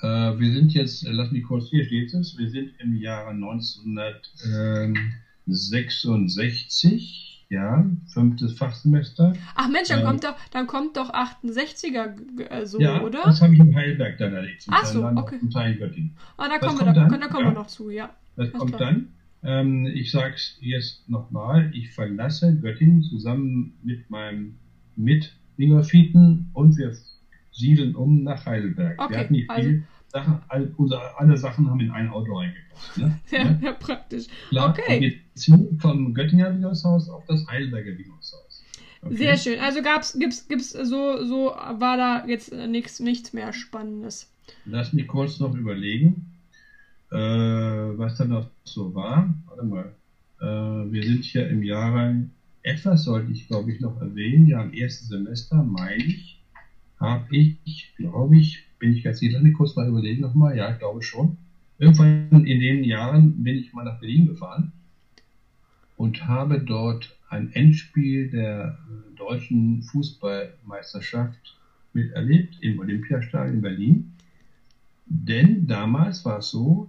[SPEAKER 2] Äh, wir sind jetzt, äh, lass mich kurz, hier steht es, wir sind im Jahre 1966, ja, fünftes Fachsemester.
[SPEAKER 1] Ach Mensch, dann
[SPEAKER 2] Ähm.
[SPEAKER 1] kommt doch, dann kommt doch 68er g- äh, so,
[SPEAKER 2] ja,
[SPEAKER 1] oder?
[SPEAKER 2] das habe ich in Heidelberg dann erlebt.
[SPEAKER 1] Ach so, okay.
[SPEAKER 2] Zum Teil in Göttingen.
[SPEAKER 1] Ah, da kommen wir, da, da kommen
[SPEAKER 2] Ja.
[SPEAKER 1] wir noch zu, ja.
[SPEAKER 2] Das kommt
[SPEAKER 1] klar.
[SPEAKER 2] dann. Ähm, ich sage es jetzt nochmal, ich verlasse Göttingen zusammen mit meinem Mit-Ingolfiten und wir siedeln um nach Heidelberg.
[SPEAKER 1] Okay,
[SPEAKER 2] wir hatten nicht
[SPEAKER 1] also-
[SPEAKER 2] viel Sachen, all, alle Sachen haben in ein Auto reingepasst. Ne? *laughs*
[SPEAKER 1] Ja,
[SPEAKER 2] Ja,
[SPEAKER 1] ja, praktisch.
[SPEAKER 2] klar.
[SPEAKER 1] okay.
[SPEAKER 2] Wir ziehen vom Göttinger Winghaushaus auf das Heidelberger Winghaushaus. Okay?
[SPEAKER 1] Sehr schön. Also gab's, gibt's, gibt's so, so war da jetzt nichts, nichts mehr Spannendes.
[SPEAKER 2] Lass mich kurz noch überlegen, äh, was da noch so war. Warte mal. Äh, wir sind hier im Jahre, etwas sollte ich glaube ich noch erwähnen, ja im ersten Semester, meine ich, habe ich, glaube ich, bin ich ganz sicher, kurz mal überlegen nochmal, ja, ich glaube schon. Irgendwann in den Jahren bin ich mal nach Berlin gefahren und habe dort ein Endspiel der äh, deutschen Fußballmeisterschaft miterlebt im Olympiastadion in Berlin. Denn damals war es so,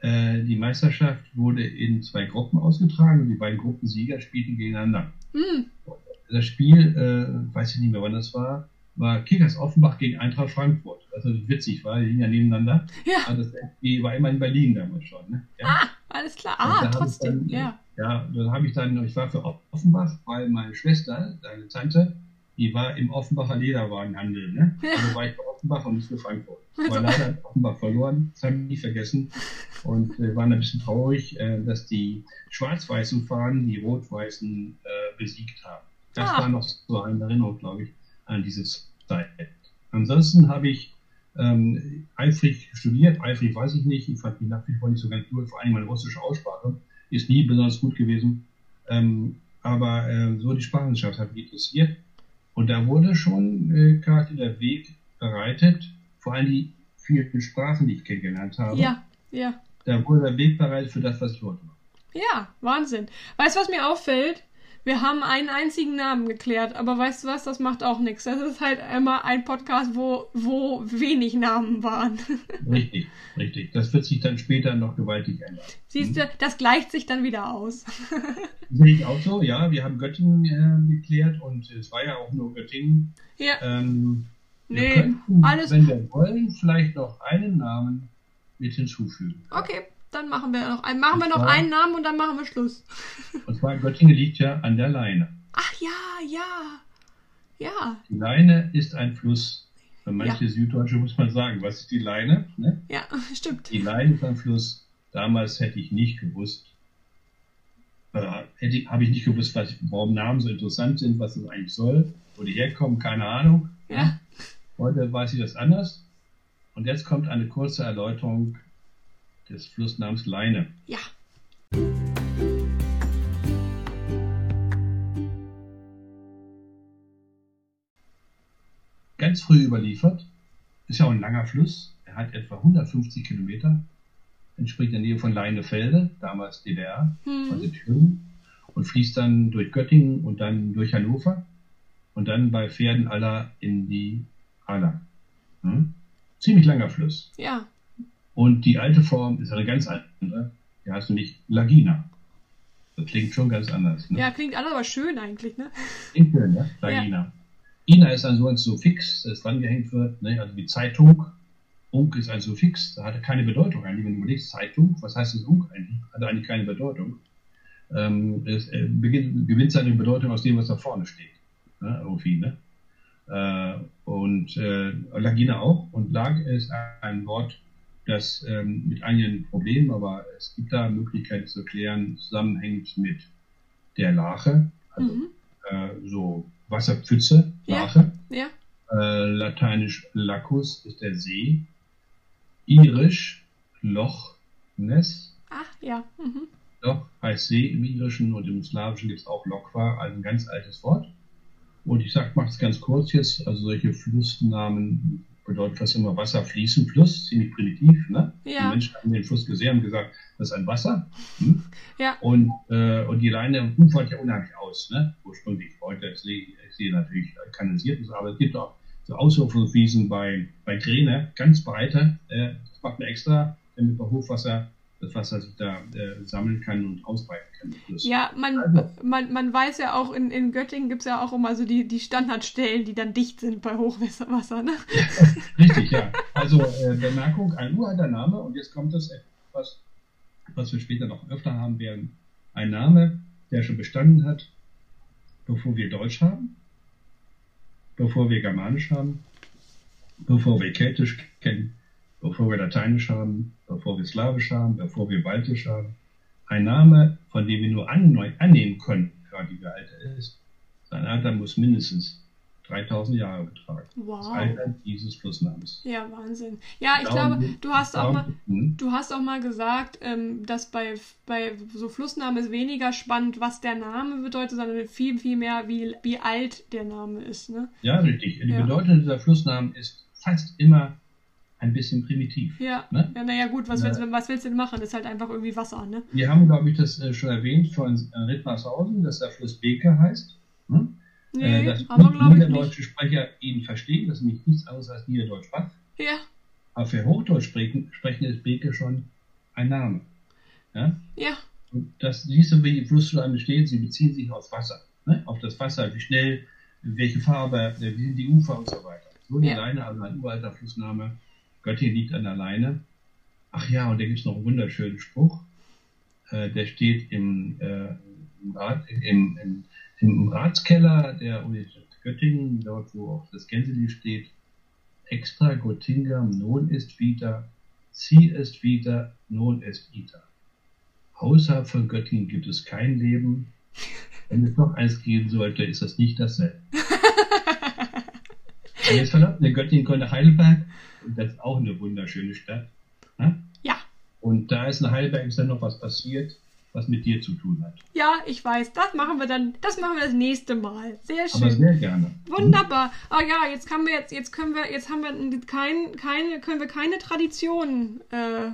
[SPEAKER 2] äh, die Meisterschaft wurde in zwei Gruppen ausgetragen und die beiden Gruppensieger spielten gegeneinander.
[SPEAKER 1] Hm,
[SPEAKER 2] Das Spiel, äh, weiß ich nicht mehr wann das war, war Kickers Offenbach gegen Eintracht Frankfurt. Also witzig war, die liegen ja nebeneinander.
[SPEAKER 1] ja,
[SPEAKER 2] das Spiel war immer in Berlin damals schon. Ne? Ja.
[SPEAKER 1] alles klar. Ah, trotzdem,
[SPEAKER 2] dann,
[SPEAKER 1] ja.
[SPEAKER 2] Ja, dann habe ich dann, ich war für Offenbach, weil meine Schwester, deine Tante, die war im Offenbacher Lederwarenhandel, ne?
[SPEAKER 1] Ja.
[SPEAKER 2] Also war ich für Offenbach und nicht für Frankfurt. *laughs*
[SPEAKER 1] Also-
[SPEAKER 2] Aber leider hat Offenbach verloren, das habe ich nie vergessen. Und wir waren ein bisschen traurig, äh, dass die schwarz-weißen Fahnen die rot-weißen äh, besiegt haben. Das
[SPEAKER 1] Ah.
[SPEAKER 2] war noch so eine Erinnerung, glaube ich, an diese Zeit. Ansonsten habe ich ähm, eifrig studiert, eifrig weiß ich nicht, ich fand mich nach wie vor nicht so ganz gut, vor allem meine russische Aussprache ist nie besonders gut gewesen. Ähm, aber äh, so die Sprachwissenschaft hat mich interessiert. Und da wurde schon äh, gerade der Weg bereitet, vor allem die vielen Sprachen, die ich kennengelernt habe.
[SPEAKER 1] Ja, ja.
[SPEAKER 2] Da wurde der Weg bereitet für das, was ich mache.
[SPEAKER 1] Ja, Wahnsinn. Weißt du, was mir auffällt? Wir haben einen einzigen Namen geklärt, aber weißt du was, das macht auch nichts. Das ist halt immer ein Podcast, wo, wo wenig Namen waren. *laughs*
[SPEAKER 2] Richtig, richtig. Das wird sich dann später noch gewaltig ändern.
[SPEAKER 1] Siehst du, das gleicht sich dann wieder aus. *laughs*
[SPEAKER 2] Sehe ich auch so, ja. Wir haben Göttingen äh, geklärt und es war ja auch nur Göttingen.
[SPEAKER 1] Ja.
[SPEAKER 2] Ähm, wir
[SPEAKER 1] Nee,
[SPEAKER 2] könnten,
[SPEAKER 1] alles-
[SPEAKER 2] wenn wir wollen, vielleicht noch einen Namen mit hinzufügen.
[SPEAKER 1] Okay, dann machen wir noch, ein, machen wir noch
[SPEAKER 2] Ja.
[SPEAKER 1] einen Namen und dann machen wir Schluss.
[SPEAKER 2] Und zwar Göttingen liegt ja an der Leine.
[SPEAKER 1] Ach ja, ja. Ja,
[SPEAKER 2] Die Leine ist ein Fluss. Für manche Süddeutsche muss man sagen, was ist die Leine? Ne?
[SPEAKER 1] ja, *laughs* stimmt.
[SPEAKER 2] Die Leine ist ein Fluss. Damals hätte ich nicht gewusst, äh, hätte ich, habe ich nicht gewusst, was, warum Namen so interessant sind, was das eigentlich soll, wo die herkommen, keine Ahnung.
[SPEAKER 1] Ja.
[SPEAKER 2] Heute weiß ich das anders. Und jetzt kommt eine kurze Erläuterung des Flussnamens Leine.
[SPEAKER 1] Ja.
[SPEAKER 2] Ganz früh überliefert, ist ja auch ein langer Fluss. Er hat etwa 150 Kilometer, entspricht der Nähe von Leinefelde, damals DDR,
[SPEAKER 1] Hm.
[SPEAKER 2] Thüringen, und fließt dann durch Göttingen und dann durch Hannover und dann bei Pferden aller in die Aller. Hm? Ziemlich langer Fluss.
[SPEAKER 1] Ja.
[SPEAKER 2] Und die alte Form ist eine ganz andere. Die heißt nämlich Lagina. Das klingt schon ganz anders. Ne?
[SPEAKER 1] Ja, klingt alles aber schön eigentlich, ne?
[SPEAKER 2] Klingt schön, ja? Lagina. Ina ist ein sogenanntes Suffix, das dran gehängt wird, ne? also wie Zeitung. Unk ist ein Suffix, da hatte keine Bedeutung eigentlich. Wenn du überlegst, Zeitung, was heißt das Unk eigentlich? Hatte eigentlich keine Bedeutung. Ähm, es äh, beginnt, gewinnt seine Bedeutung aus dem, was da vorne steht. Ne? Irgendwie, ne? Äh, und äh, Lagina auch. Und Lag ist ein Wort, das ähm, mit einigen Problemen, aber es gibt da Möglichkeiten zu klären, zusammenhängt mit der Lache, also
[SPEAKER 1] Mhm.
[SPEAKER 2] äh, so Wasserpfütze,
[SPEAKER 1] Ja.
[SPEAKER 2] Lache.
[SPEAKER 1] Ja.
[SPEAKER 2] Äh, Lateinisch Lacus ist der See. Irisch Loch Ness.
[SPEAKER 1] Ach, ja. Mhm.
[SPEAKER 2] Loch heißt See im Irischen und im Slawischen gibt es auch Lokwa, also ein ganz altes Wort. Und ich sag, mach's ganz kurz jetzt, also solche Flussnamen bedeutet fast immer Wasser fließen, Fluss, ziemlich primitiv, ne?
[SPEAKER 1] Ja.
[SPEAKER 2] Die Menschen haben den Fluss gesehen und gesagt, das ist ein Wasser. Hm?
[SPEAKER 1] Ja.
[SPEAKER 2] Und, äh, und die Leine ufert ja unheimlich aus, ne? Ursprünglich. Heute ist sie, ist sie natürlich kanalisiert, aber es gibt auch so Auswurfwiesen bei, bei Kräne, ganz breite. Äh, das macht man extra, damit bei Hochwasser das Wasser sich da äh, sammeln kann und ausbreiten kann.
[SPEAKER 1] Ja, man,
[SPEAKER 2] Also.
[SPEAKER 1] man, man weiß ja auch, in, in Göttingen gibt es ja auch immer so die, die Standardstellen, die dann dicht sind bei Hochwasser, ne? *laughs*
[SPEAKER 2] Richtig, ja. Also äh, Bemerkung, ein uralter Name und jetzt kommt das etwas, was wir später noch öfter haben werden. Ein Name, der schon bestanden hat, bevor wir Deutsch haben, bevor wir Germanisch haben, bevor wir Keltisch kennen, bevor wir Lateinisch haben, bevor wir Slawisch haben, bevor wir Baltisch haben. Ein Name, von dem wir nur annehmen können, gerade wie alt er ist. Sein Alter muss mindestens 3000 Jahre betragen. Das
[SPEAKER 1] Wow.
[SPEAKER 2] Alter dieses Flussnamens.
[SPEAKER 1] Ja, Wahnsinn. Ja, ich glaube, du hast auch mal,
[SPEAKER 2] hm?
[SPEAKER 1] du hast auch mal gesagt, ähm, dass bei, bei so Flussnamen ist weniger spannend, was der Name bedeutet, sondern viel, viel mehr, wie, wie alt der Name ist, ne?
[SPEAKER 2] Ja, richtig. Die
[SPEAKER 1] Ja.
[SPEAKER 2] Bedeutung dieser Flussnamen ist fast immer ein bisschen primitiv.
[SPEAKER 1] Ja.
[SPEAKER 2] Ne?
[SPEAKER 1] Ja, naja, gut, was, willst, du- was willst du denn machen? Das ist halt einfach irgendwie Wasser, ne?
[SPEAKER 2] Wir haben, glaube ich, das äh, schon erwähnt von äh, Rittmarshausen, dass der Fluss Beke heißt. Hm?
[SPEAKER 1] Nee,
[SPEAKER 2] äh, dass
[SPEAKER 1] haben wir, glaube ich,
[SPEAKER 2] niederdeutsche Sprecher ihn verstehen, das ist nämlich nichts anderes als Niederdeutsch-Bach.
[SPEAKER 1] Ja,
[SPEAKER 2] Aber für Hochdeutsch sprechen, sprechen ist Beke schon ein Name. Ja?
[SPEAKER 1] ja,
[SPEAKER 2] Und das siehst du, wie die Flussschlangen stehen, sie beziehen sich auf Wasser. Ne? Auf das Wasser, wie schnell, welche Farbe, äh, wie sind die Ufer und so weiter. So die
[SPEAKER 1] Ja.
[SPEAKER 2] Leine, also ein uralter Flussname. Göttingen liegt an der Leine. Ach ja, und da gibt es noch einen wunderschönen Spruch. Äh, der steht im, äh, im, Rat, im, im, im Ratskeller der Universität Göttingen, dort wo auch das Gänselied steht. Extra Göttingam non est vita, si est vita, non est ita. Außerhalb von Göttingen gibt es kein Leben. Wenn es noch eins geben sollte, ist das nicht dasselbe. *laughs* Jetzt verlassen wir Göttingen kommt nach Heidelberg und das ist auch eine wunderschöne Stadt. Ne?
[SPEAKER 1] ja.
[SPEAKER 2] Und da ist in Heidelberg ist dann noch was passiert, was mit dir zu tun hat.
[SPEAKER 1] Ja, ich weiß. Das machen wir dann, das machen wir das nächste Mal. Sehr schön.
[SPEAKER 2] Aber sehr gerne.
[SPEAKER 1] Wunderbar. Ah ja, jetzt können wir jetzt, jetzt können wir, jetzt haben wir kein, keine, können wir keine Tradition äh,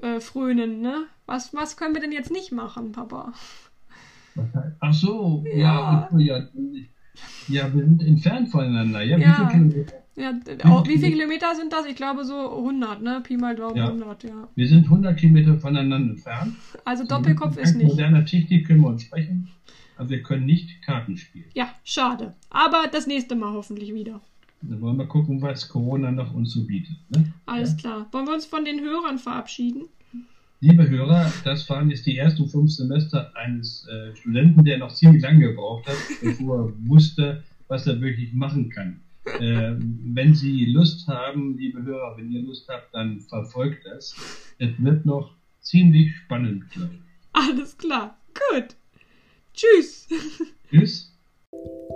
[SPEAKER 1] äh, frönen, ne? Was, was können wir denn jetzt nicht machen, Papa?
[SPEAKER 2] Ach so, ja. Ja, ja, ja, wir sind entfernt voneinander. Ja,
[SPEAKER 1] Ja.
[SPEAKER 2] wie viele Kilometer?
[SPEAKER 1] Ja, oh, wie viele Kilometer sind das? Ich glaube so 100, ne? Pi mal Daumen
[SPEAKER 2] Ja.
[SPEAKER 1] 100, ja.
[SPEAKER 2] Wir sind 100 Kilometer voneinander entfernt.
[SPEAKER 1] Also Doppelkopf ist nicht.
[SPEAKER 2] moderner Technik können wir uns sprechen, aber wir können nicht Karten spielen.
[SPEAKER 1] Ja, schade. Aber das nächste Mal hoffentlich wieder.
[SPEAKER 2] Dann wollen wir gucken, was Corona noch uns so bietet. Ne?
[SPEAKER 1] Alles klar. Wollen wir uns von den Hörern verabschieden?
[SPEAKER 2] Liebe Hörer, das waren jetzt die ersten fünf Semester eines äh, Studenten, der noch ziemlich lange gebraucht hat, *laughs* bevor er wusste, was er wirklich machen kann. Äh, wenn Sie Lust haben, liebe Hörer, wenn ihr Lust habt, dann verfolgt das. Es wird noch ziemlich spannend, glaube ich.
[SPEAKER 1] Alles klar. Gut. Tschüss.
[SPEAKER 2] Tschüss.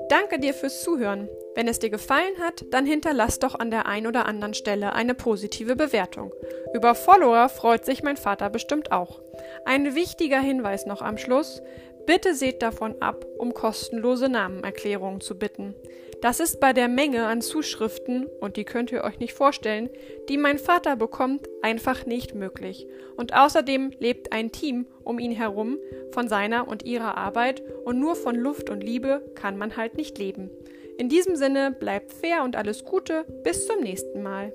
[SPEAKER 1] Danke dir fürs Zuhören. Wenn es dir gefallen hat, dann hinterlass doch an der ein oder anderen Stelle eine positive Bewertung. Über Follower freut sich mein Vater bestimmt auch. Ein wichtiger Hinweis noch am Schluss. Bitte seht davon ab, um kostenlose Namenerklärungen zu bitten. Das ist bei der Menge an Zuschriften, und die könnt ihr euch nicht vorstellen, die mein Vater bekommt, einfach nicht möglich. Und außerdem lebt ein Team um ihn herum von seiner und ihrer Arbeit und nur von Luft und Liebe kann man halt nicht leben. In diesem Sinne bleibt fair und alles Gute, bis zum nächsten Mal.